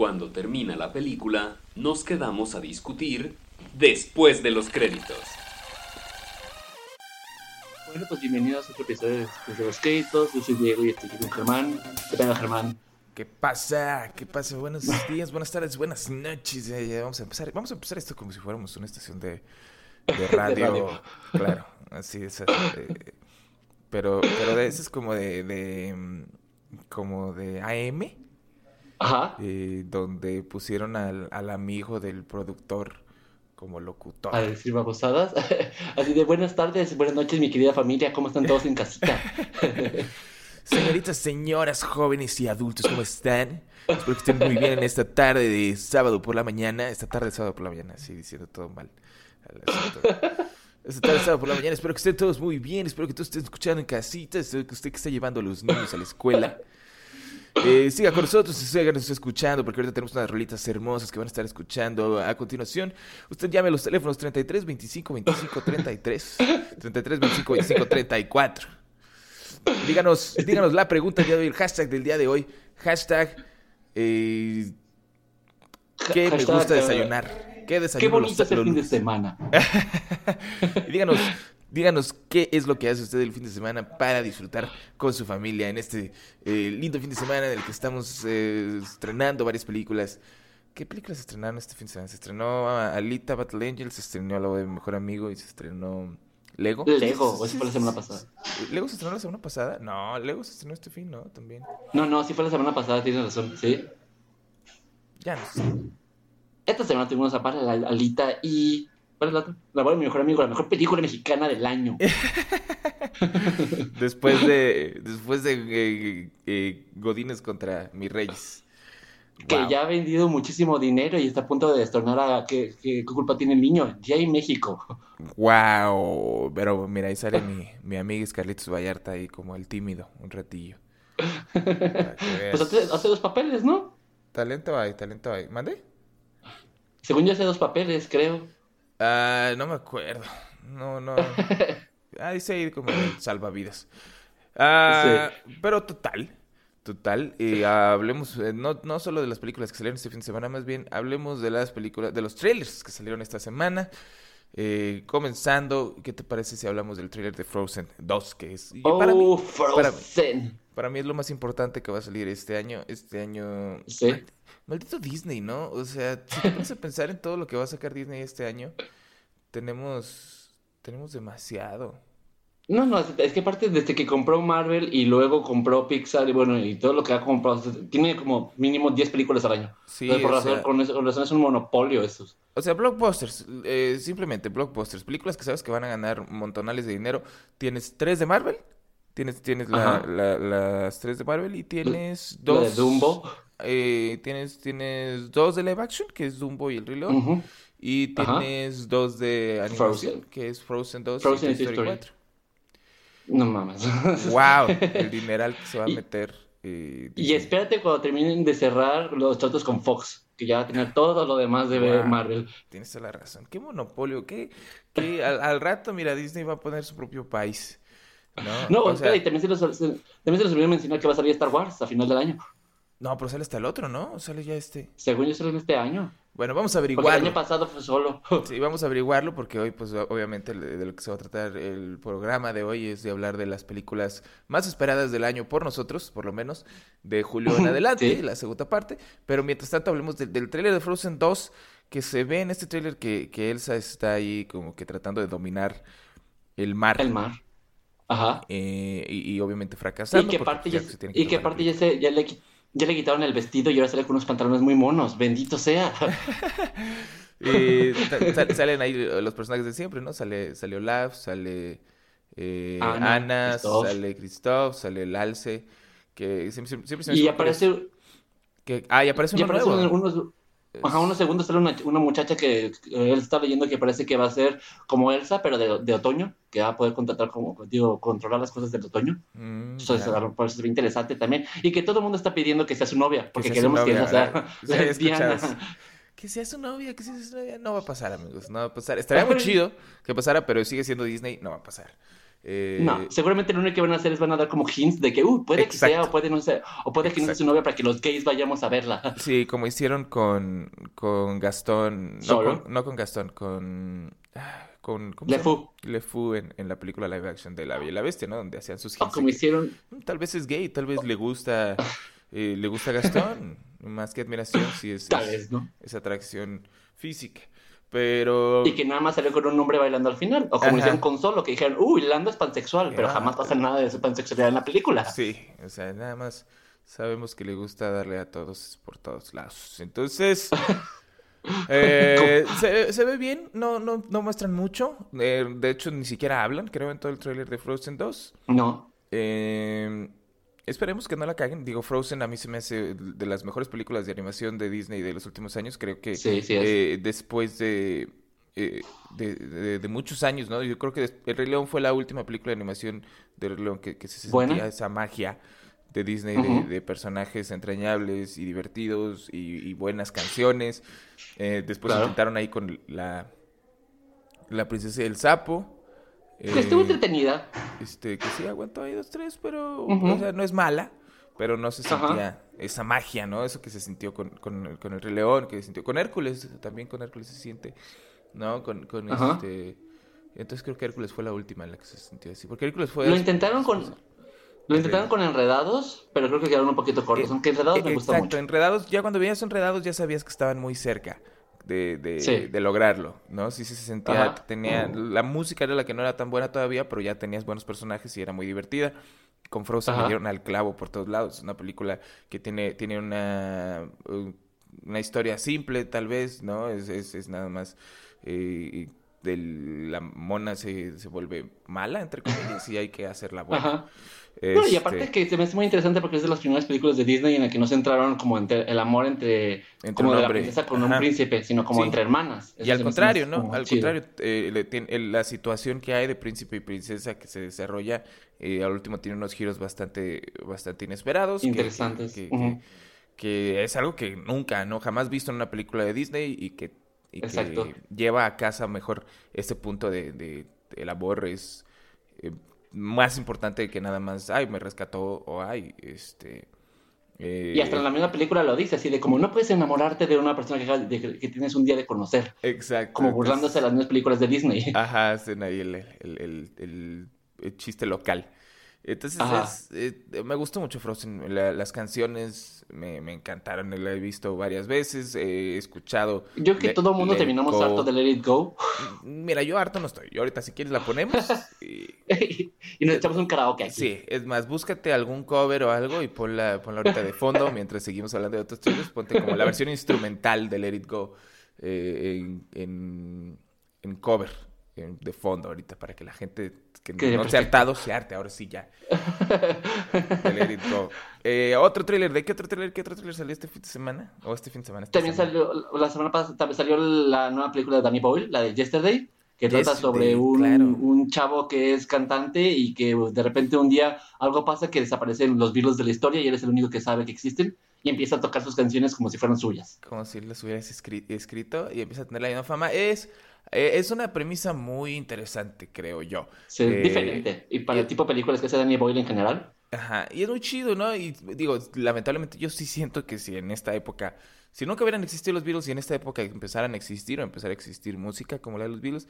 Cuando termina la película, nos quedamos a discutir después de los créditos. Bueno, pues bienvenidos a otro episodio de Después de los créditos. Yo soy Diego y estoy aquí con Germán. ¿Qué tal, Germán? ¿Qué pasa? ¿Qué pasa? Buenos días, buenas tardes, buenas noches. Ya, ya vamos a empezar. Vamos a empezar esto como si fuéramos una estación de, de radio. radio. Claro, así es. eh, pero, pero de, es como de, de, mm, como de AM, Ajá. eh, donde pusieron al, al amigo del productor como locutor. A decir babosadas. Así de buenas tardes, buenas noches, mi querida familia. ¿Cómo están todos en casita? Señoritas, señoras, jóvenes y adultos, ¿cómo están? Espero que estén muy bien en esta tarde de sábado por la mañana. Esta tarde de sábado por la mañana, así diciendo todo mal. Esta tarde de sábado por la mañana, espero que estén todos muy bien. Espero que todos estén escuchando en casita. Espero que usted que está llevando a los niños a la escuela. Eh, siga con nosotros, síganos escuchando, porque ahorita tenemos unas rolitas hermosas que van a estar escuchando a continuación. Usted llame a los teléfonos 33 25 25 33, 33 25 25 34. Díganos, díganos la pregunta del día de hoy, el hashtag del día de hoy. Hashtag, eh, ¿qué me Hashtag, gusta eh, desayunar? ¿Qué Qué desayuno bonito los, es el los fin de semana. Díganos, díganos qué es lo que hace usted el fin de semana para disfrutar con su familia en este eh, lindo fin de semana en el que estamos eh, estrenando varias películas. ¿Qué películas se estrenaron este fin de semana? Se estrenó ah, Alita Battle Angel, se estrenó Lo de Mi Mejor Amigo y se estrenó Lego. Lego, eso sí, fue la semana pasada. ¿Lego se estrenó la semana pasada? No, Lego se estrenó este fin, ¿no? También. No, no, sí fue la semana pasada, tienes razón. Sí. Ya no sé. Esta semana tuvimos aparte la Alita y. ¿Cuál es la otra? La boda de mi mejor amigo, la mejor película mexicana del año. Después de, después de eh, eh, Godines contra Mis Reyes. que Wow. ya ha vendido muchísimo dinero y está a punto de destornar a qué, qué- culpa tiene el niño. Ya hay México. Wow, pero mira, ahí sale mi, mi amiga Carlitos Vallarta ahí como el tímido, un ratillo. Pues hace, hace dos papeles, ¿no? Talento hay, talento hay. ¿Mande? Según yo hace dos papeles, creo. Ah, no me acuerdo. No, no. Ah, dice ahí como salvavidas. Ah, pero total, total. eh, hablemos eh, no, no solo de las películas que salieron este fin de semana, más bien hablemos de las películas, de los trailers que salieron esta semana. Eh, comenzando, ¿qué te parece si hablamos del trailer de Frozen 2? Que es, y para mí, Oh, para mí. Para mí es lo más importante que va a salir este año. Este año. Sí. Maldi- Maldito Disney, ¿no? O sea, si te pones a pensar en todo lo que va a sacar Disney este año, tenemos. Tenemos demasiado. No, no, es que aparte desde que compró Marvel y luego compró Pixar y bueno, y todo lo que ha comprado, tiene como mínimo 10 películas al año. Sí, Entonces, por razón, sea- con, eso, con razón es un monopolio esos. O sea, blockbusters. eh, simplemente blockbusters. Películas que sabes que van a ganar montonales de dinero. Tienes tres de Marvel. Tienes, tienes la- la- las tres de Marvel y tienes La dos. de Dumbo. eh, tienes, tienes dos de live action, que es Dumbo y el. Ujú. Y Ajá. tienes dos de animación, Frozen. que es Frozen 2 Frozen y Toy Story Story. 4. No mames. ¡Wow! El dineral que se va a meter. eh, Y espérate cuando terminen de cerrar los tratos con Fox, que ya va a tener todo lo demás de Wow. Marvel. Tienes toda la razón. ¡Qué monopolio! ¿Qué, qué- al, al rato, mira, Disney va a poner su propio país. No, No, O sea, y también se, los, se- también se les olvidó mencionar que va a salir Star Wars a final del año. no, pero sale hasta el otro, ¿no? Sale ya este. Según yo, sale en este año. Bueno, vamos a Porque el averiguarlo. año pasado fue solo. Sí, vamos a averiguarlo porque hoy, pues, obviamente, de lo que se va a tratar el programa de hoy es de hablar de las películas más esperadas del año por nosotros, por lo menos, de julio en adelante, Sí. la segunda parte. Pero mientras tanto, hablemos del, del tráiler de Frozen 2, que se ve en este tráiler que, que Elsa está ahí como que tratando de dominar el mar. El mar. Ajá. eh, y, y obviamente fracasando. Y que aparte ya, se y que aparte ya, se, ya, le, ya le quitaron el vestido y ahora sale con unos pantalones muy monos. Bendito sea. Eh, sa- sa- salen ahí los personajes de siempre, ¿no? Sale, sale Olaf, sale eh, Ana, Ana, Christoph. sale Christoph, sale el Alce, que siempre, siempre, siempre se me y aparece, que- ah, y aparece y uno aparece nuevo. unos- ajá, unos segundos sale una, una muchacha que, que él está leyendo que parece que va a ser como Elsa, pero de, de otoño, que va a poder contratar como, digo, controlar las cosas del otoño. Mm, a lo mejor es interesante también. Y que todo el mundo está pidiendo que sea su novia, porque sea queremos que ella sea eso. lesbiana. Que sea su novia, que sea su novia. No va a pasar, amigos. No va a pasar. Estaría muy chido que pasara, pero sigue siendo Disney. No va a pasar. Eh, No, seguramente lo único que van a hacer es van a dar como hints de que, uh, puede que sea, o puede no ser, o puede que no sea su novia para que los gays vayamos a verla. Sí, como hicieron con, con Gastón. No con, no con Gastón, con. con ¿cómo Le? Fou. Le Fou en, en la película live action de La Bella y la Bestia, ¿no? Donde hacían sus hints. como que, hicieron, "Mm, Tal vez es gay, tal vez le gusta. eh, le gusta Gastón. Más que admiración, es, tal es, vez, ¿no? es atracción física. Pero. Y que nada más salió con un hombre bailando al final. O como hicieron con Solo, que dijeron, uy, Lando es pansexual, pero Ah. jamás pasa nada de su pansexualidad en la película. Sí, o sea, nada más sabemos que le gusta darle a todos por todos lados. Entonces, eh, se, se ve bien, no, no, no muestran mucho. Eh, de hecho, ni siquiera hablan, creo, en todo el tráiler de Frozen 2. No. Eh, esperemos que no la caguen. Digo, Frozen a mí se me hace de las mejores películas de animación de Disney de los últimos años. Creo que Sí, sí es. eh, después de, eh, de, de- de muchos años, ¿no? Yo creo que El Rey León fue la última película de animación de Rey León que, que se sentía esa magia de Disney, de, de personajes entrañables y divertidos y, y buenas canciones. Eh, después Claro. intentaron ahí con la, la princesa y el Que estuvo Eh, entretenida. este, que sí aguantó ahí dos, tres, pero, o sea, no es mala, pero no se Ajá. sentía esa magia, ¿no? Eso que se sintió con, con, con el Rey León, que se sintió con Hércules, también con Hércules se siente, ¿no? Con, con Ajá. este... Entonces creo que Hércules fue la última en la que se sintió así, porque Hércules fue... Lo intentaron con... Lo intentaron con Enredados, pero creo que quedaron un poquito cortos. Eh, Aunque Enredados me eh, gustó Exacto, mucho. enredados, ya cuando veías enredados ya sabías que estaban muy cerca de, de, Sí. de lograrlo, ¿no? Sí, sí se sentía, Ajá. tenía, la música era la que no era tan buena todavía, pero ya tenías buenos personajes y era muy divertida. Con Frozen Ajá. dieron al clavo por todos lados, es una película que tiene, tiene una, uh, una historia simple tal vez, ¿no? Es, es, es nada más... eh, del- la mona se, se vuelve mala, entre comillas, y hay que hacerla buena. Ajá. No, y Este, aparte que se me hace muy interesante porque es de las primeras películas de Disney en la que no se entraron como entre el amor entre, Entre como de la princesa con Ajá. un príncipe, sino como Sí. entre hermanas. Eso Y al contrario, ¿no? Al chido. contrario, eh, la situación que hay de príncipe y princesa que se desarrolla, eh, al último tiene unos giros bastante, bastante inesperados. que- que- Interesantes, Que, ujú. que- que es algo que nunca, ¿no? Jamás visto en una película de Disney y que, y lleva a casa mejor este punto de, de- el amor es eh, más importante que nada más, ay, me rescató o ay, este... eh, Y hasta en la misma película lo dice, así de como no puedes enamorarte de una persona que, acabas de- que tienes un día de conocer, Exacto. como entonces- burlándose de las mismas películas de Disney. Ajá, hacen ahí el- el- el chiste local. Entonces, es- eh, me gustó mucho Frozen. La- las canciones me, me encantaron. La he visto varias veces. He escuchado. Yo creo que Le- todo el mundo terminamos Go. harto de Let It Go Mira, yo harto no estoy. Yo ahorita, si quieres, la ponemos. y- y nos echamos un karaoke aquí. sí, es más, búscate algún cover o algo y ponla, ponla ahorita de fondo mientras seguimos hablando de otros trailers. Ponte como la versión instrumental de Let It Go eh, en, en, en cover. De fondo ahorita para que la gente que Qué no se ha hartado se arte ahora sí ya. Eh, otro tráiler ¿de qué otro tráiler qué otro tráiler salió este fin de semana o este fin de semana También semana? salió, la semana pasada también salió la nueva película de Danny Boyle, la de Yesterday, que trata sobre un, claro. un chavo que es cantante y que de repente un día algo pasa que desaparecen los Beatles de la historia y él es el único que sabe que existen y empieza a tocar sus canciones como si fueran suyas. como si las hubieras escri- escrito y empieza a tener la misma fama es eh, es una premisa muy interesante creo yo Sí, Eh, diferente. Y para el tipo de películas que hace Danny Boyle en general, Ajá, y es muy chido, ¿no? Y digo, lamentablemente yo sí siento que si en esta época, si nunca hubieran existido los Beatles y en esta época empezaran a existir o empezar a existir música como la de los Beatles,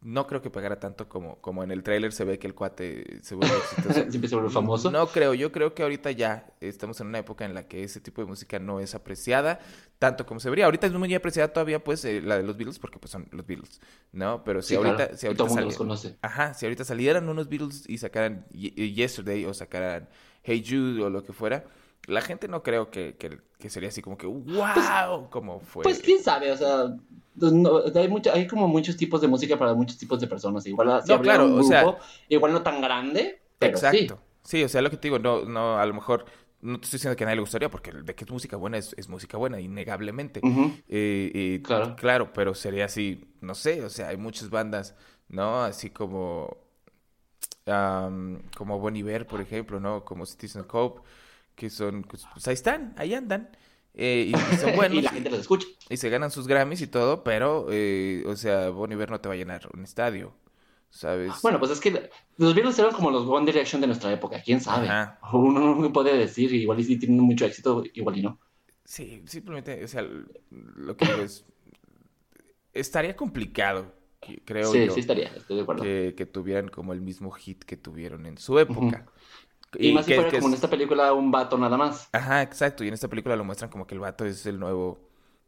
no creo que pegara tanto como, como en el tráiler se ve que el cuate se vuelve exitoso. siempre se vuelve famoso. No creo, yo creo que ahorita ya estamos en una época en la que ese tipo de música no es apreciada tanto como se debería. Ahorita es muy apreciada todavía pues eh, la de los Beatles porque pues son los Beatles, ¿no? Pero si Sí, ahorita, claro. si ahorita todo el mundo los sali- conoce. Ajá, si ahorita salieran unos Beatles y sacaran Ye- Yesterday o sacaran Hey Jude o lo que fuera, la gente no creo que, que, que sería así como que wow, como fue. Pues quién sabe, o sea, no, hay, mucho, hay como muchos tipos de música para muchos tipos de personas. Igual si No, claro, un o sea- grupo, igual no tan grande, pero Exacto. Sí. o sea, lo que te digo, no, no, a lo mejor no te estoy diciendo que a nadie le gustaría, porque de que es música buena es, es música buena, innegablemente. Eh, eh, Claro. claro, pero sería así, no sé, o sea, hay muchas bandas, ¿no? Así como, am, como Bon Iver, por ejemplo, ¿no? Como Citizen Cope, que son, pues ahí están, ahí andan. eh, y, son buenos y la gente los escucha. y se ganan sus Grammys y todo, pero, eh, o sea, Bon Iver no te va a llenar un estadio, ¿sabes? Bueno, pues es que los Beatles eran como los One Direction de nuestra época, quién sabe. Ajá. Uno no puede decir, igual y sí tienen mucho éxito, igual y no. Sí, simplemente, o sea, lo que digo es, estaría complicado, creo sí, yo, sí estaría, estoy de acuerdo. que, que tuvieran como el mismo hit que tuvieron en su época. Y, más si que- fuera que como en es- esta película un vato nada más. Ajá, exacto. Y en esta película lo muestran como que el vato es el nuevo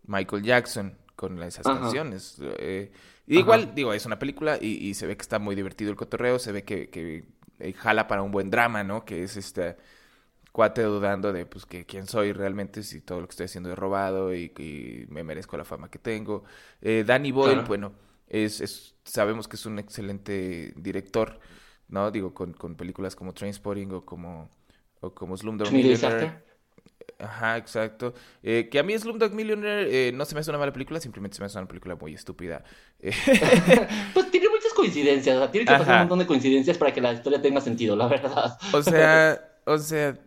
Michael Jackson con esas Ajá. canciones. Eh, y igual, digo, es una película y, y se ve que está muy divertido el cotorreo, se ve que, que eh, jala para un buen drama, ¿no? Que es este cuate dudando de, pues, que quién soy realmente, si todo lo que estoy haciendo es robado y que me merezco la fama que tengo. Eh, Danny Boyle, bueno, es, es, sabemos que es un excelente director, ¿no? Digo, con, con películas como Trainspotting o como, o como Slumdog Millionaire. Ajá, exacto. Eh, que a mí Slumdog Millionaire eh, no se me hace una mala película, simplemente se me hace una película muy estúpida. Pues tiene muchas coincidencias, o sea, tiene que pasar Ajá. un montón de coincidencias para que la historia tenga sentido, la verdad. o sea, o sea,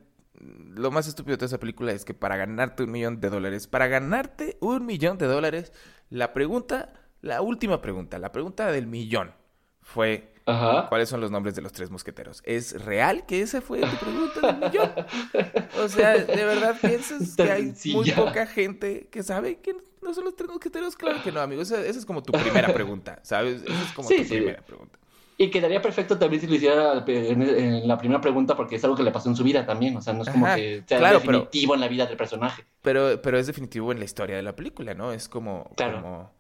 lo más estúpido de toda esa película es que para ganarte un millón de dólares, para ganarte un millón de dólares, la pregunta, la última pregunta, la pregunta del millón fue Ajá. ¿Cuáles son los nombres de los tres mosqueteros? ¿Es real que esa fue tu pregunta del millón? O sea, ¿de verdad piensas que hay muy poca gente que sabe que no son los tres mosqueteros? Claro que no, amigo. Esa, esa es como tu primera pregunta, ¿sabes? Esa es como Sí, tu sí. primera pregunta. Y quedaría perfecto también si lo hiciera en, en la primera pregunta, porque es algo que le pasó en su vida también. O sea, no es como Ajá, que sea claro, pero- definitivo en la vida del personaje. Pero, pero es definitivo en la historia de la película, ¿no? Es como, Claro. como,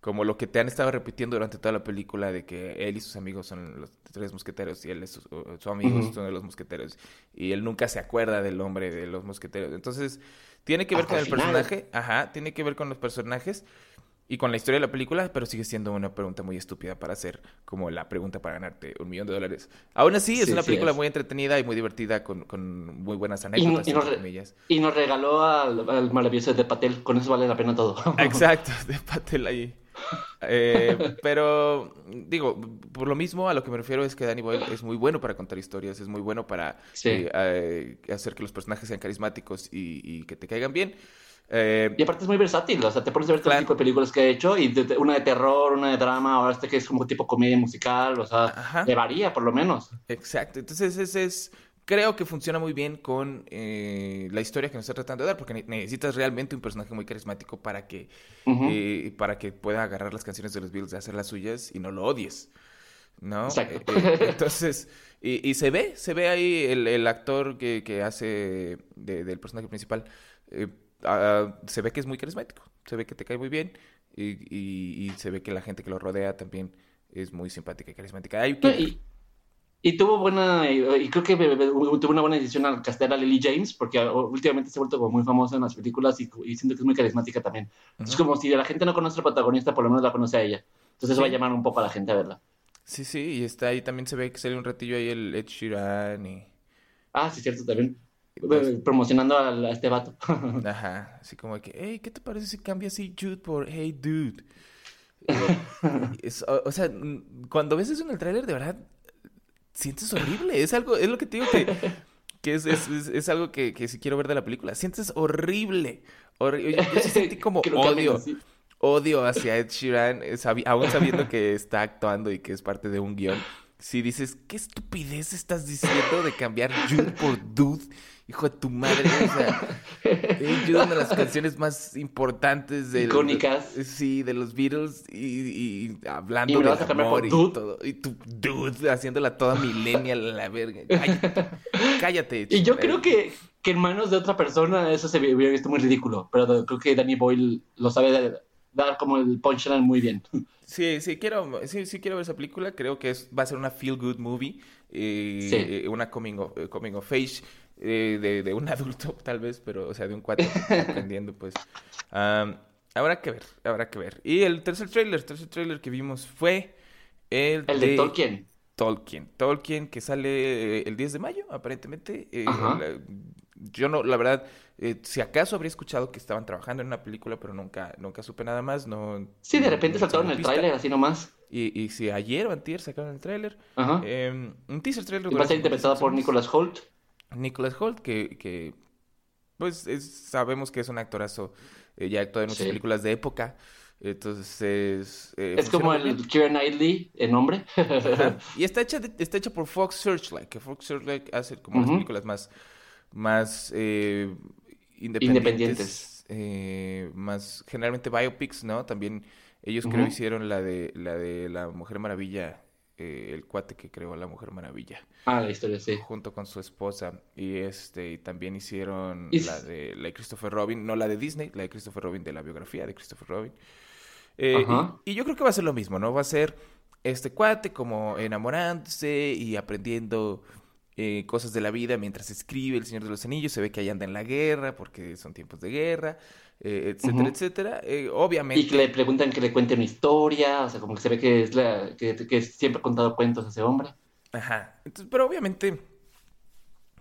como lo que te han estado repitiendo durante toda la película de que él y sus amigos son los tres mosqueteros y él es su, su amigo Ujú. es uno de los mosqueteros y él nunca se acuerda del nombre de los mosqueteros. Entonces, tiene que ver Hasta con el final. personaje, ajá, tiene que ver con los personajes y con la historia de la película, pero sigue siendo una pregunta muy estúpida para hacer como la pregunta para ganarte un millón de dólares. Aún así, es Sí, una sí película es. muy entretenida y muy divertida con, con muy buenas Y, anécdotas, y nos, comillas. y nos regaló al, al maravilloso de Patel. Con eso vale la pena todo. Exacto, de Patel ahí. Eh, pero digo, por lo mismo a lo que me refiero es que Danny Boyle es muy bueno para contar historias, es muy bueno para Sí. eh, eh, hacer que los personajes sean carismáticos y, y que te caigan bien. Eh, Y aparte es muy versátil, o sea, te pones a ver todo el tipo de películas que ha hecho, y de- de- una de terror, una de drama, ahora este que es como tipo comedia musical, o sea, le varía por lo menos. Exacto, entonces ese es, creo que funciona muy bien con eh, la historia que nos está tratando de dar, porque ne- necesitas realmente un personaje muy carismático para que, eh, para que pueda agarrar las canciones de los Beatles y hacer las suyas y no lo odies, ¿no? Exacto. Eh, eh, entonces, y, y se ve, se ve ahí el, el actor que, que hace de- del personaje principal, eh, ah, se ve que es muy carismático, se ve que te cae muy bien y, y- y se ve que la gente que lo rodea también es muy simpática y carismática. Hay que y, tuvo buena, y, creo que be- be- tuvo una buena decisión al castear a Lily James, porque últimamente se ha vuelto como muy famosa en las películas y, y siento que es muy carismática también. Es Ujú. como si la gente no conoce al protagonista, por lo menos la conoce a ella. Entonces eso va a Sí. llamar un poco a la gente a verla. Sí, sí, y está ahí también se ve que sale un ratillo ahí el Ed Sheeran y... Ah, sí, cierto, también. Pues- Eh, Promocionando a, a este vato. Ajá, así como que, hey, ¿qué te parece si cambias así Jude por Hey Dude? Es- o, o sea, cuando ves eso en el tráiler, de verdad, sientes horrible. Es algo, es lo que te digo que, que es, es, es- es algo que, que si quiero ver de la película. Sientes horrible. horri- Yo, yo sí sentí como Creo odio. odio hacia Ed Sheeran, sabi- aún sabiendo que está actuando y que es parte de un guion. Si dices, ¿qué estupidez estás diciendo de cambiar Jude por Dude? Hijo de tu madre, o sea, eh, es una de las canciones más importantes del, Icónicas. de- sí, de los Beatles y, y hablando Y de amor y Dude. todo. Y tu Dude haciéndola toda millennial a la verga. Cállate, cállate. Y yo creo que, que en manos de otra persona eso se hubiera visto muy ridículo, pero creo que Danny Boyle lo sabe de- dar como el punchline muy bien. Sí, sí quiero, sí, sí quiero ver esa película. Creo que es, va a ser una feel good movie, eh, Sí. eh, una coming of, eh, coming of age eh, de, de un adulto tal vez, pero o sea de un cuate aprendiendo pues. Habrá que ver, habrá que ver. Y el tercer trailer, tercer trailer que vimos fue el, El de Tolkien. Tolkien. Tolkien que sale eh, el 10 de mayo, aparentemente. Eh, la- yo no, la verdad, eh, si acaso habría escuchado que estaban trabajando en una película, pero nunca, nunca supe nada más. No, Sí, de repente no saltaron el tráiler así nomás. Y, y si ayer o antier sacaron el tráiler. Ajá. eh, un teaser trailer. Y va a ser interpretada por Nicholas Holt. Nicholas Holt, que, que pues es- sabemos que es un actorazo. eh, ya actuó en muchas Sí. películas de época. Entonces... eh, Es como el Keira Knightley en nombre. Ajá. Y está hecha, de- está hecha por Fox Searchlight, que Fox Searchlight hace como las películas más, más eh, Independientes. independientes, eh, más generalmente biopics, ¿no? También ellos creo hicieron la de la de la Mujer Maravilla, eh, el cuate que creó la Mujer Maravilla, ah, la historia, sí. junto con su esposa y este y también hicieron Y la de la de Christopher Robin, no la de Disney, la de Christopher Robin de la biografía de Christopher Robin. Eh, y, y yo creo que va a ser lo mismo, ¿no? Va a ser este cuate como enamorándose y aprendiendo eh, cosas de la vida mientras escribe El Señor de los Anillos. Se ve que ahí anda en la guerra porque son tiempos de guerra, eh, etcétera, etcétera. Eh, Y obviamente, que le preguntan que le cuente una historia, o sea, como que se ve que es la que, que siempre ha contado cuentos ese hombre. ajá. Entonces, pero obviamente,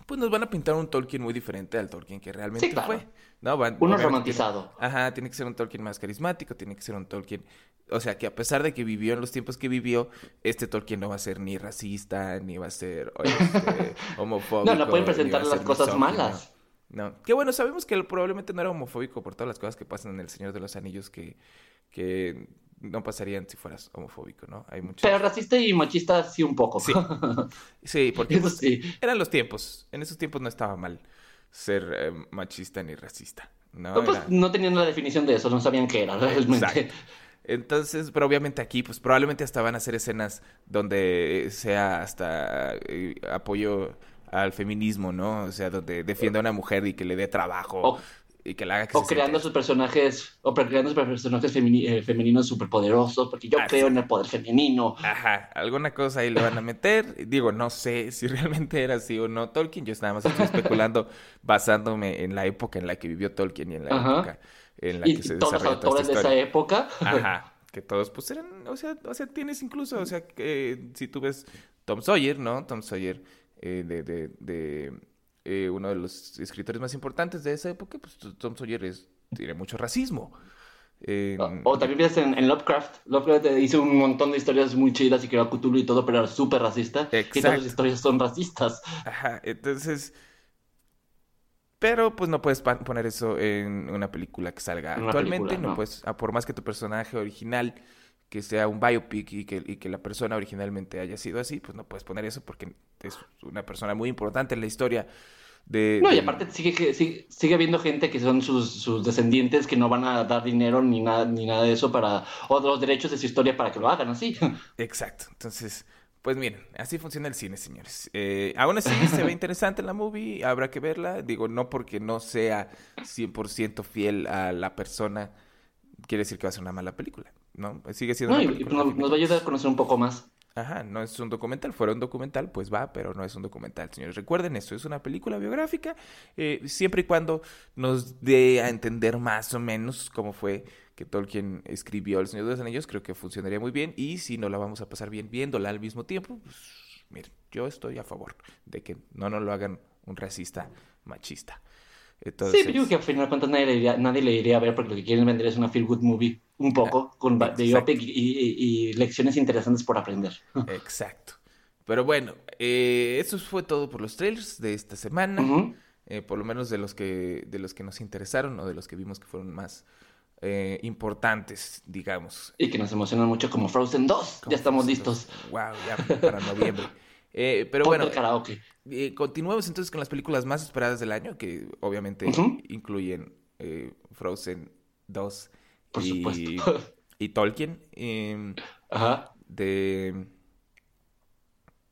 pues nos van a pintar un Tolkien muy diferente al Tolkien que realmente Sí, claro. fue. ¿no? Van- Uno obviamente romantizado. tiene- ajá, tiene que ser un Tolkien más carismático, tiene que ser un Tolkien. O sea, que a pesar de que vivió en los tiempos que vivió, este Tolkien no va a ser ni racista, ni va a ser este, homofóbico. No, no pueden a presentar las cosas misógino. malas. No, que bueno, sabemos que él probablemente no era homofóbico por todas las cosas que pasan en El Señor de los Anillos que, que no pasarían si fueras homofóbico, ¿no? Hay muchas... Pero racista y machista sí un poco. Sí. Sí, porque Eso sí. eran los tiempos. En esos tiempos no estaba mal ser eh, machista ni racista, ¿no? No, pues Era- no tenían la definición de eso, no sabían qué era realmente. Exacto. Entonces, pero obviamente aquí, pues probablemente hasta van a hacer escenas donde sea hasta eh, apoyo al feminismo, ¿no? O sea, donde defienda a una mujer y que le dé trabajo O- y que la haga que O se creando sus personajes, o creando sus personajes femini- eh, femeninos superpoderosos, porque yo Ah, creo en el poder femenino. Ajá, alguna cosa ahí le van a meter. Digo, no sé si realmente era así o no Tolkien. Yo nada más estoy especulando basándome en la época en la que vivió Tolkien y en la Ajá. época en la Y que se todos los autores de esa época. Ajá, que todos pues eran, o sea, o sea, tienes incluso, o sea, que si tú ves Tom Sawyer, ¿no? Tom Sawyer, eh, de, de, de eh, uno de los escritores más importantes de esa época, pues Tom Sawyer es, tiene mucho racismo. Eh, O, o también piensas en, en Lovecraft. Lovecraft eh, hizo un montón de historias muy chidas y creó a Cthulhu y todo, pero era súper racista. Y todas Exacto. las historias son racistas. Ajá, entonces... Pero pues no puedes poner eso en una película que salga una actualmente, película, no no. puedes, ah, por más que tu personaje original, que sea un biopic y que, y que la persona originalmente haya sido así, pues no puedes poner eso porque es una persona muy importante en la historia de... No, y aparte sigue, que- sigue, sigue habiendo gente que son sus, sus descendientes que no van a dar dinero ni nada, ni nada de eso para, o los derechos de su historia para que lo hagan así. Exacto, entonces, pues miren, así funciona el cine, señores. Eh, aún así se ve interesante la movie, habrá que verla, digo, no porque no sea 100% fiel a la persona, quiere decir que va a ser una mala película, ¿no? Sigue siendo No, y nos, va a ayudar a conocer un poco más. Ajá, no es un documental, fuera un documental, pues va, pero no es un documental, señores. Recuerden esto, es una película biográfica, eh, siempre y cuando nos dé a entender más o menos cómo fue que Tolkien escribió El Señor de los Anillos, creo que funcionaría muy bien, y si no la vamos a pasar bien viéndola al mismo tiempo, pues miren, yo estoy a favor de que no nos lo hagan un racista machista. Entonces, Sí, pero yo creo que al final de cuentas nadie le, iría, nadie le iría a ver porque lo que quieren vender es una feel good movie, un poco, con ba- exacto. biopic y, y- y lecciones interesantes por aprender. exacto. Pero bueno, eh, eso fue todo por los trailers de esta semana. Eh, por lo menos de los que de los que nos interesaron o de los que vimos que fueron más eh, importantes, digamos. Y que nos emocionan mucho como Frozen 2. Como Ya estamos Frozen listos. 2. Wow, ya para noviembre. Eh, pero Ponte bueno, karaoke. eh, continuemos entonces con las películas más esperadas del año, que obviamente incluyen eh, Frozen 2 Por y, supuesto. y Tolkien. em, Ajá. de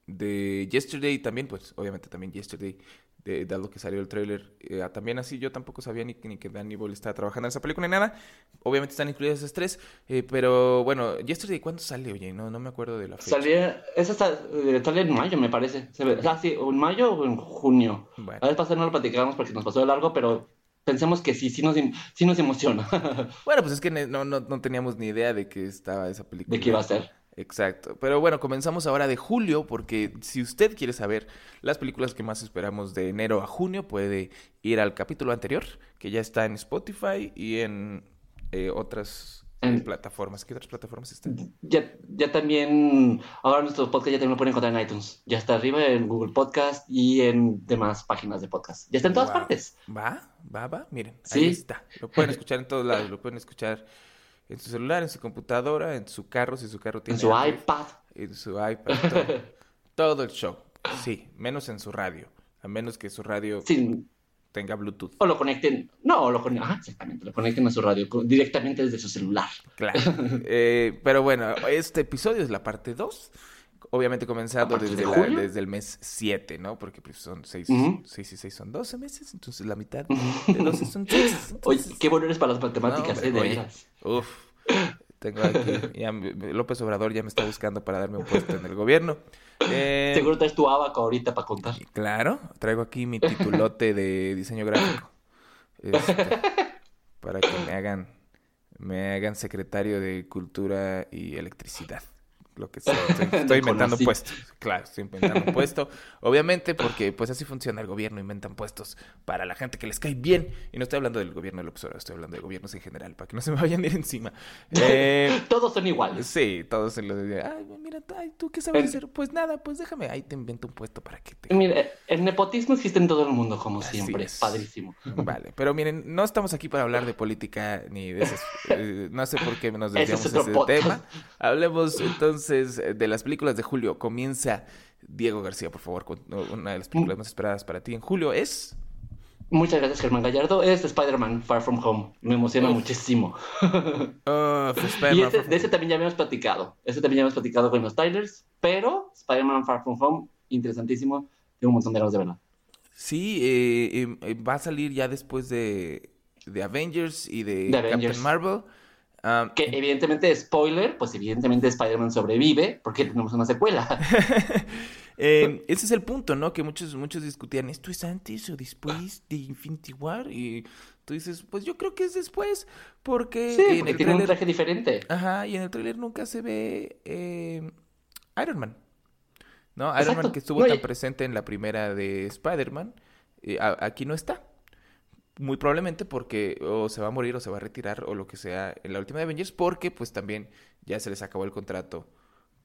de Yesterday también, pues obviamente también Yesterday, de, de lo que salió el tráiler. eh, también así yo tampoco sabía ni, ni que Danny Boyle estaba trabajando en esa película ni nada. Obviamente están incluidas esas tres, eh, pero bueno, Yesterday, ¿cuándo sale? Oye, no, no me acuerdo de la fecha. Salía, esa está, eh, sale en mayo, me parece. Se ve- ah, sí, en mayo o en junio. Bueno. A vez pasada no lo platicábamos porque nos pasó de largo, pero pensemos que sí, sí nos, sí nos emociona Bueno, pues es que no, no, no teníamos ni idea de que estaba esa película. de qué iba a ser. Exacto. Pero bueno, comenzamos ahora de julio, porque si usted quiere saber las películas que más esperamos de enero a junio, puede ir al capítulo anterior, que ya está en Spotify y en eh, otras eh, En- plataformas. ¿Qué otras plataformas están? Ya, ya también, ahora nuestro podcast ya también lo pueden encontrar en iTunes. Ya está arriba en Google Podcast y en demás páginas de podcast. Ya está en todas Wow. partes. Va, va, va. Miren, Sí. ahí está. Lo pueden escuchar en todos lados. Lo pueden escuchar En su celular, en su computadora, en su carro, si su carro tiene En su Android, iPad. en su iPad, todo, todo el show. Sí, menos en su radio, a menos que su radio tenga Bluetooth. o lo conecten. No, o lo conecten. Ajá, exactamente. Lo conecten a su radio directamente desde su celular. Claro. Eh, pero bueno, este episodio es la parte 2. Obviamente comenzando ¿A partir desde, de la- desde el mes 7, ¿no? Porque pues, son 6 Ujú. y 6 son 12 meses, entonces la mitad de 12 son 6. Oye, qué bueno eres para las matemáticas, eh, de oye, veras. Uf. Tengo aquí, ya López Obrador ya me está buscando para darme un puesto en el gobierno. Eh, Seguro traes tu abaco ahorita para contar. Claro, traigo aquí mi titulote de diseño gráfico. Este, para que me hagan, me hagan secretario de Cultura y Electricidad. Lo que sea. Estoy, inventando puestos. Claro, estoy inventando un puesto. Obviamente, porque pues así funciona el gobierno, inventan puestos para la gente que les cae bien. Y no estoy hablando del gobierno de López Obrador, estoy hablando de gobiernos en general, para que no se me vayan a ir encima. Eh, Todos son iguales. Sí, todos se lo dicen. Ay, mira, ay, ¿tú qué sabes hacer? Pues nada, pues déjame, ahí te invento un puesto para que te... Mira, el nepotismo existe en todo el mundo, como Así siempre. es. Padrísimo. Vale, pero miren, no estamos aquí para hablar de política ni de esas... eh, no sé por qué nos Ese es desviamos de ese podcast. tema. Hablemos entonces eh, de las películas de julio. Comienza Diego García, por favor, con una de las películas más esperadas para ti en julio es... Muchas gracias, Germán Gallardo. Es Spider-Man Far From Home. Me emociona Uf. muchísimo. Y Far de ese también ya habíamos platicado. Ese también ya habíamos platicado con los Tylers. Pero Spider-Man Far From Home, interesantísimo. Tengo un montón de ganas de verla. Sí, eh, eh, va a salir ya después de, de Avengers y de, De Avengers. Captain Marvel. Ah, Que evidentemente, spoiler, pues evidentemente Spider-Man sobrevive porque tenemos una secuela. Eh, ese es el punto, ¿no? Que muchos, muchos discutían, ¿esto es antes o después de Infinity War? Y tú dices, pues yo creo que es después, porque Sí, en porque el tiene un traje diferente. Ajá, y en el tráiler nunca se ve eh, Iron Man. ¿No? Iron Exacto. Man que estuvo No, tan y- presente en la primera de Spider-Man, eh, aquí no está. Muy probablemente porque o se va a morir o se va a retirar o lo que sea en la última de Avengers, porque pues también ya se les acabó el contrato